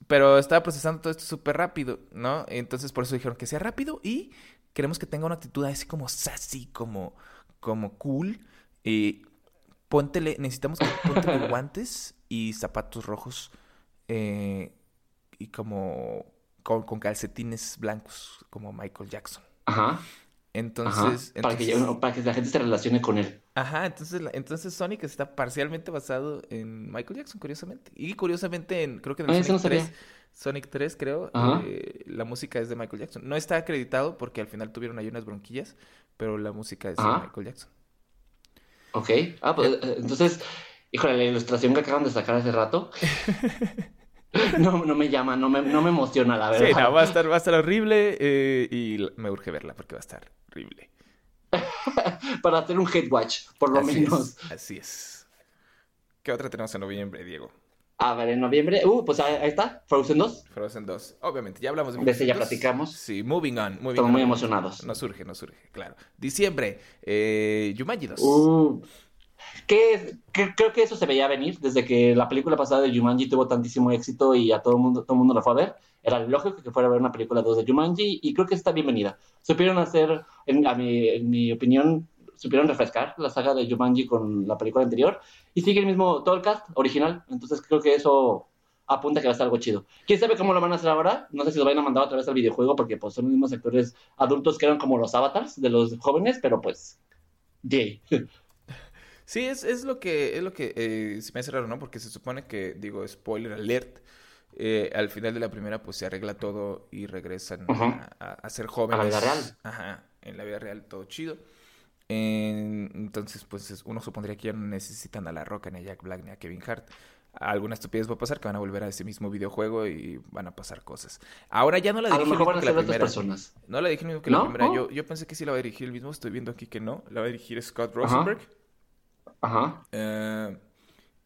pero estaba procesando todo esto súper rápido, ¿no? Entonces por eso dijeron que sea rápido y queremos que tenga una actitud así como sassy, como, como cool. Y póntele, necesitamos que póntele guantes y zapatos rojos eh, y como con, con calcetines blancos como Michael Jackson. Ajá. Ajá. Entonces, Para, que, entonces- para que la gente se relacione con él. Ajá, entonces, entonces Sonic está parcialmente basado en Michael Jackson, curiosamente. Y curiosamente, en, creo que en el Ah, eso no Sonic sabía. 3, Sonic 3, creo, eh, la música es de Michael Jackson. No está acreditado porque al final tuvieron ahí unas bronquillas, pero la música es de. Michael Jackson. Ok. Ah, pues eh, entonces, híjole, la ilustración que acaban de sacar hace rato. No, no me llama, no me, no me emociona, la Sí, verdad. no, va a estar, va a estar horrible eh, y me urge verla porque va a estar horrible. Para hacer un head watch, por lo Así menos. es, así es. ¿Qué otra tenemos en noviembre, Diego? A ver, en noviembre. Uh, pues ahí, está, Frozen 2. Frozen 2. Obviamente, ya hablamos de De ese ya Frozen 2. platicamos. Sí, moving on. Moving Estamos on. muy emocionados. Nos surge, nos surge, claro. Diciembre, eh, Jumanji 2. Uh, que, que- creo que eso se veía venir desde que la película pasada de Jumanji tuvo tantísimo éxito y a todo el mundo, todo mundo la fue a ver. Era lógico que fuera a ver una película 2 de Jumanji y creo que está bienvenida. Supieron hacer, en, a mi, en mi opinión, supieron refrescar la saga de Jumanji con la película anterior y sigue el mismo, todo el cast original. Entonces creo que eso apunta que va a estar algo chido. ¿Quién sabe cómo lo van a hacer ahora? No sé si lo van a mandar otra vez al videojuego porque pues son los mismos actores adultos que eran como los avatars de los jóvenes, pero pues... Yay. Sí, es, es lo que, es lo que eh, se me hace raro, ¿no? Porque se supone que, digo, spoiler alert, eh, al final de la primera pues se arregla todo y regresan a, a- a ser jóvenes. A la vida real. Ajá, en la vida real todo chido. En- entonces, pues es- uno supondría que ya no necesitan a La Roca, ni a Jack Black, ni a Kevin Hart. Alguna estupidez va a pasar que van a volver a ese mismo videojuego y van a pasar cosas. Ahora ya no la dirige el mismo que la primera. personas. No la dirige el mismo que la primera. Yo, yo pensé que sí la va a dirigir el mismo. Estoy viendo aquí que no. La va a dirigir Scott Rosenberg. Ajá. Eh,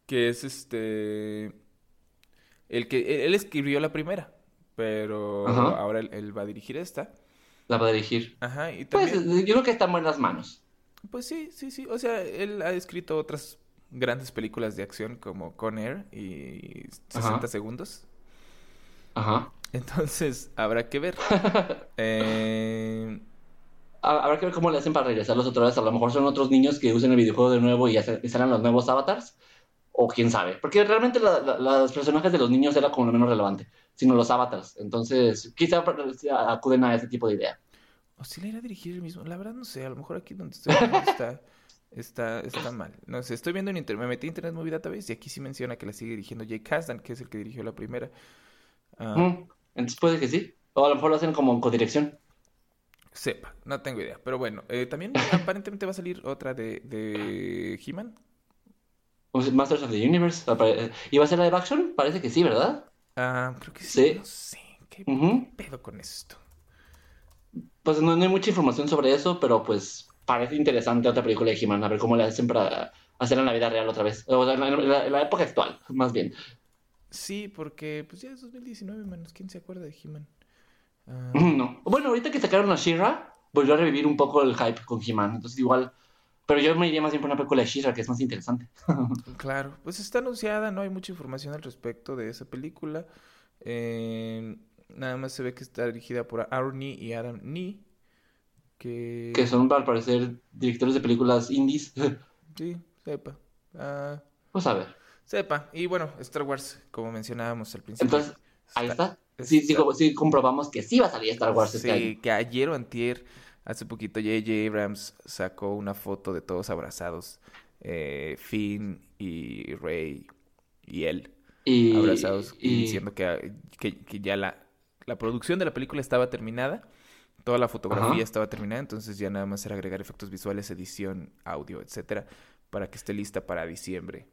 que es este. El que. Él escribió la primera. Pero Ajá. ahora él, él va a dirigir esta. La va a dirigir. Ajá. Y Pues también. yo creo que está en buenas manos. Pues sí, sí, sí. O sea, él ha escrito otras grandes películas de acción como Con Air y 60 Ajá. segundos. Ajá. Entonces, habrá que ver. Eh, Habrá que ver cómo le hacen para regresarlos otra vez. A lo mejor son otros niños que usen el videojuego de nuevo y, hacen- y serán los nuevos avatars. O quién sabe. Porque realmente la- la- los personajes de los niños era como lo menos relevante. Sino los avatars. Entonces, quizá acuden a ese tipo de idea. ¿O si la irá a dirigir el mismo? La verdad no sé. A lo mejor aquí donde estoy está. Está, está mal. No sé, estoy viendo en internet, me metí en Internet Movie Database y aquí sí menciona que la sigue dirigiendo Jake Kasdan, que es el que dirigió la primera. Ah, Mm, Entonces puede que sí. O a lo mejor lo hacen como con dirección. Sepa, no tengo idea. Pero bueno, eh, también aparentemente va a salir otra de, de He-Man. Sea, Masters of the Universe. ¿Y va a ser live action? Parece que sí, ¿verdad? Ah, creo que sí. Sí. No sé. ¿Qué pedo con esto? Pues no, no hay mucha información sobre eso, pero pues parece interesante otra película de He-Man. A ver cómo le hacen para hacerla en la vida real otra vez. O sea, en la, en la- en la época actual, más bien. Sí, porque pues ya es 2019, manos. ¿Quién se acuerda de He-Man? Ah, No. Bueno, ahorita que sacaron a She-Ra, volvió a revivir un poco el hype con He-Man. Entonces igual... Pero yo me iría más bien por una película de She-Ra, que es más interesante. Claro, pues está anunciada, no hay mucha información al respecto de esa película. Eh, nada más se ve que está dirigida por Aaron Nee y Adam Nee. Que... Que son, al parecer, directores de películas indies. Sí, sepa. Ah, pues a ver. sepa. Y bueno, Star Wars, como mencionábamos al principio. Entonces, ahí está. Sí, sí, sí comprobamos que sí va a salir Star Wars este año. Que ayer o antier, hace poquito, J.J. Abrams sacó una foto de todos abrazados. eh, Finn y Rey y él Y, abrazados y, y- diciendo que, que, que ya la, la producción de la película estaba terminada, toda la fotografía Ajá. estaba terminada, entonces ya nada más era agregar efectos visuales, edición, audio, etcétera, para que esté lista para diciembre.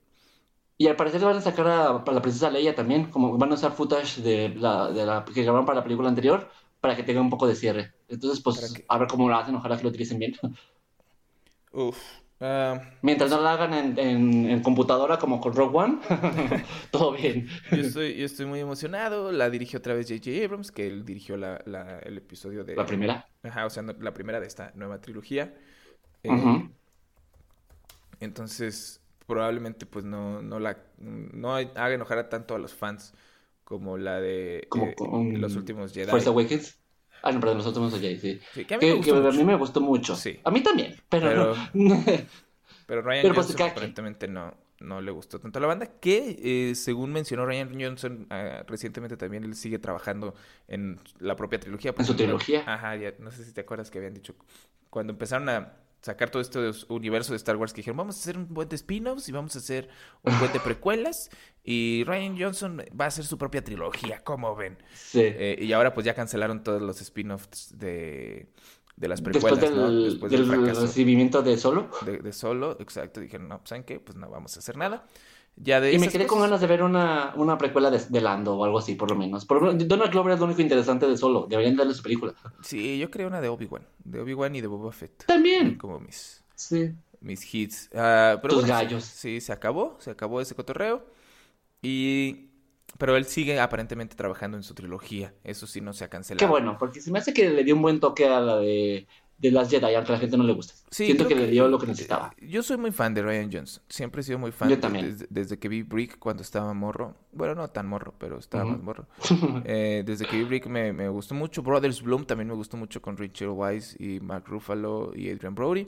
Y al parecer van a sacar a, para la princesa Leia también, como van a usar footage de la, de la que grabaron para la película anterior, para que tenga un poco de cierre. Entonces, ¿Para pues, qué? a ver cómo lo hacen, ojalá que lo utilicen bien. Uf. ah, Mientras no lo hagan en, en- en computadora como con Rogue One, todo bien. yo, estoy, yo estoy muy emocionado. La dirigió otra vez J.J. Abrams, que él dirigió la, la- el episodio de... La primera. Ajá, o sea, la primera de esta nueva trilogía. Eh. Entonces, probablemente pues no, no la no haga enojar a tanto a los fans como la de Como eh, los últimos Jedi. Force Awakens. Ah, no, perdón, los últimos Jedi, sí. Sí, que a mí me gustó que a mucho. mí me gustó mucho. Sí. A mí también, pero, Pero- no. Pero Ryan Pero, pues, Johnson aparentemente no, no le gustó tanto a la banda, que eh, según mencionó Ryan Johnson ah, recientemente también él sigue trabajando en la propia trilogía. En su trilogía. Ajá, ya, no sé si te acuerdas que habían dicho, cuando empezaron a sacar todo este universo de Star Wars, que dijeron, vamos a hacer un buen de spin-offs y vamos a hacer un buen de precuelas, y Ryan Johnson va a hacer su propia trilogía, ¿cómo ven? Sí. Eh, y ahora pues ya cancelaron todos los spin-offs de, de las Después precuelas, del, ¿no? Después del del fracaso recibimiento de Solo. de, de solo, exacto. Dijeron, no, pues, ¿saben qué? Pues no vamos a hacer nada. Ya de Y me quedé con ganas de ver una, una precuela de, de Lando o algo así, por lo menos. Por lo menos, Donald Glover es lo único interesante de Solo. Deberían darle su película. Sí, yo creo una de Obi-Wan. De Obi-Wan y de Boba Fett. También. Como mis, Sí. mis hits. Pero Tus bueno, sí, gallos. Sí, se acabó. Se acabó ese cotorreo. Y... Pero él sigue aparentemente trabajando en su trilogía. Eso sí no se ha cancelado. Qué bueno, porque se me hace que le dio un buen toque a la de, de las Jedi, aunque a la gente no le guste. Sí, Siento que le dio lo que necesitaba. eh, Yo soy muy fan de Ryan Johnson. Siempre he sido muy fan. Yo también. Desde, desde que vi Brick cuando estaba morro. Bueno, no tan morro, pero estaba más morro. Eh, desde que vi Brick me, me gustó mucho. Brothers Bloom también me gustó mucho con Richard Weisz y Mark Ruffalo y Adrian Brody.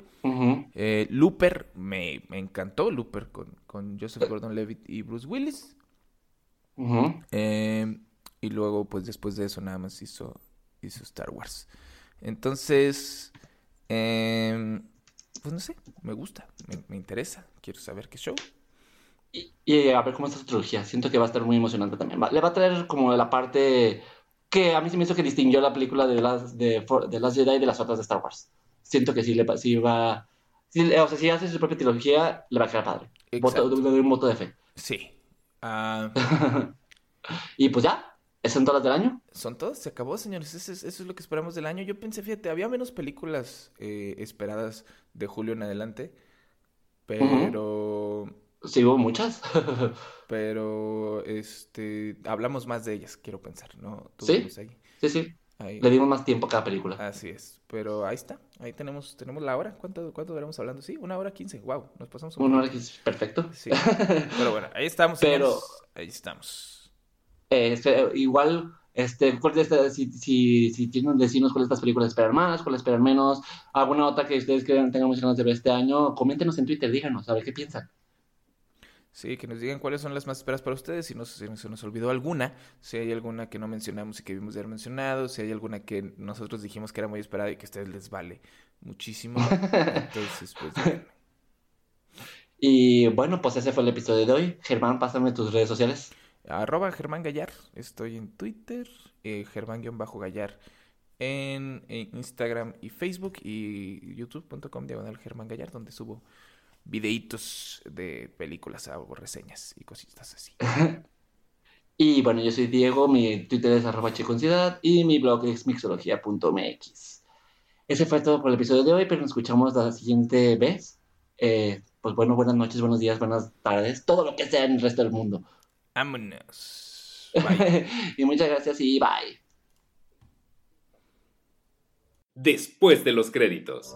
Eh, Looper, me, me encantó Looper con, con Joseph Gordon-Levitt y Bruce Willis. Eh, y luego, pues después de eso, nada más hizo, hizo Star Wars. Entonces, eh, pues no sé, me gusta, me, me interesa, quiero saber qué show. Y, y a ver cómo está su trilogía. Siento que va a estar muy emocionante también. Va- le va a traer como la parte que a mí se me hizo que distinguió la película de las de, de las Jedi de las otras de Star Wars. Siento que sí, le, va- sí va... sí, o sea, si hace su propia trilogía, le va a quedar padre. Voto, le doy un voto de fe. Sí. Ah, Y pues ya, son todas las del año. Son todas, se acabó, señores. Eso es, eso es lo que esperamos del año. Yo pensé, fíjate, había menos películas eh, esperadas de julio en adelante, pero, Sí, hubo muchas. pero, este, hablamos más de ellas, quiero pensar, ¿no? ¿Sí? Tuvimos ahí, sí, sí. ahí. Le dimos más tiempo a cada película. Así es, pero ahí está, ahí tenemos, tenemos la hora. ¿Cuánto, cuánto duramos hablando? Sí, una hora quince. Wow, nos pasamos un Una hora es perfecto. Sí, pero bueno, ahí estamos, Pero-. Ahí estamos. Eh, este, igual, este, ¿cuál de estas- si, si, si tienen decirnos cuál de estas películas esperan más, cuál esperan menos, alguna otra que ustedes crean tengan muchas ganas de ver este año, coméntenos en Twitter, díganos, a ver qué piensan. Sí, que nos digan cuáles son las más esperadas para ustedes, si no si se nos olvidó alguna, si hay alguna que no mencionamos y que vimos de haber mencionado, si hay alguna que nosotros dijimos que era muy esperada y que a ustedes les vale muchísimo. Entonces, pues díganme. Y bueno, pues ese fue el episodio de hoy. Germán, pásame tus redes sociales. Arroba Germán Gallar. Estoy en Twitter. Eh, Germán-Gallar. En, Instagram y Facebook y youtube.com diagonal Germán Gallar, donde subo videitos de películas, hago reseñas y cositas así. y bueno, yo soy Diego, mi Twitter es arroba checoncidad y mi blog es mixología.mx. Ese fue todo por el episodio de hoy, pero nos escuchamos la siguiente vez. Eh, pues bueno, buenas noches, buenos días, buenas tardes, todo lo que sea en el resto del mundo. Vámonos. Bye. y muchas gracias y bye. Después de los créditos.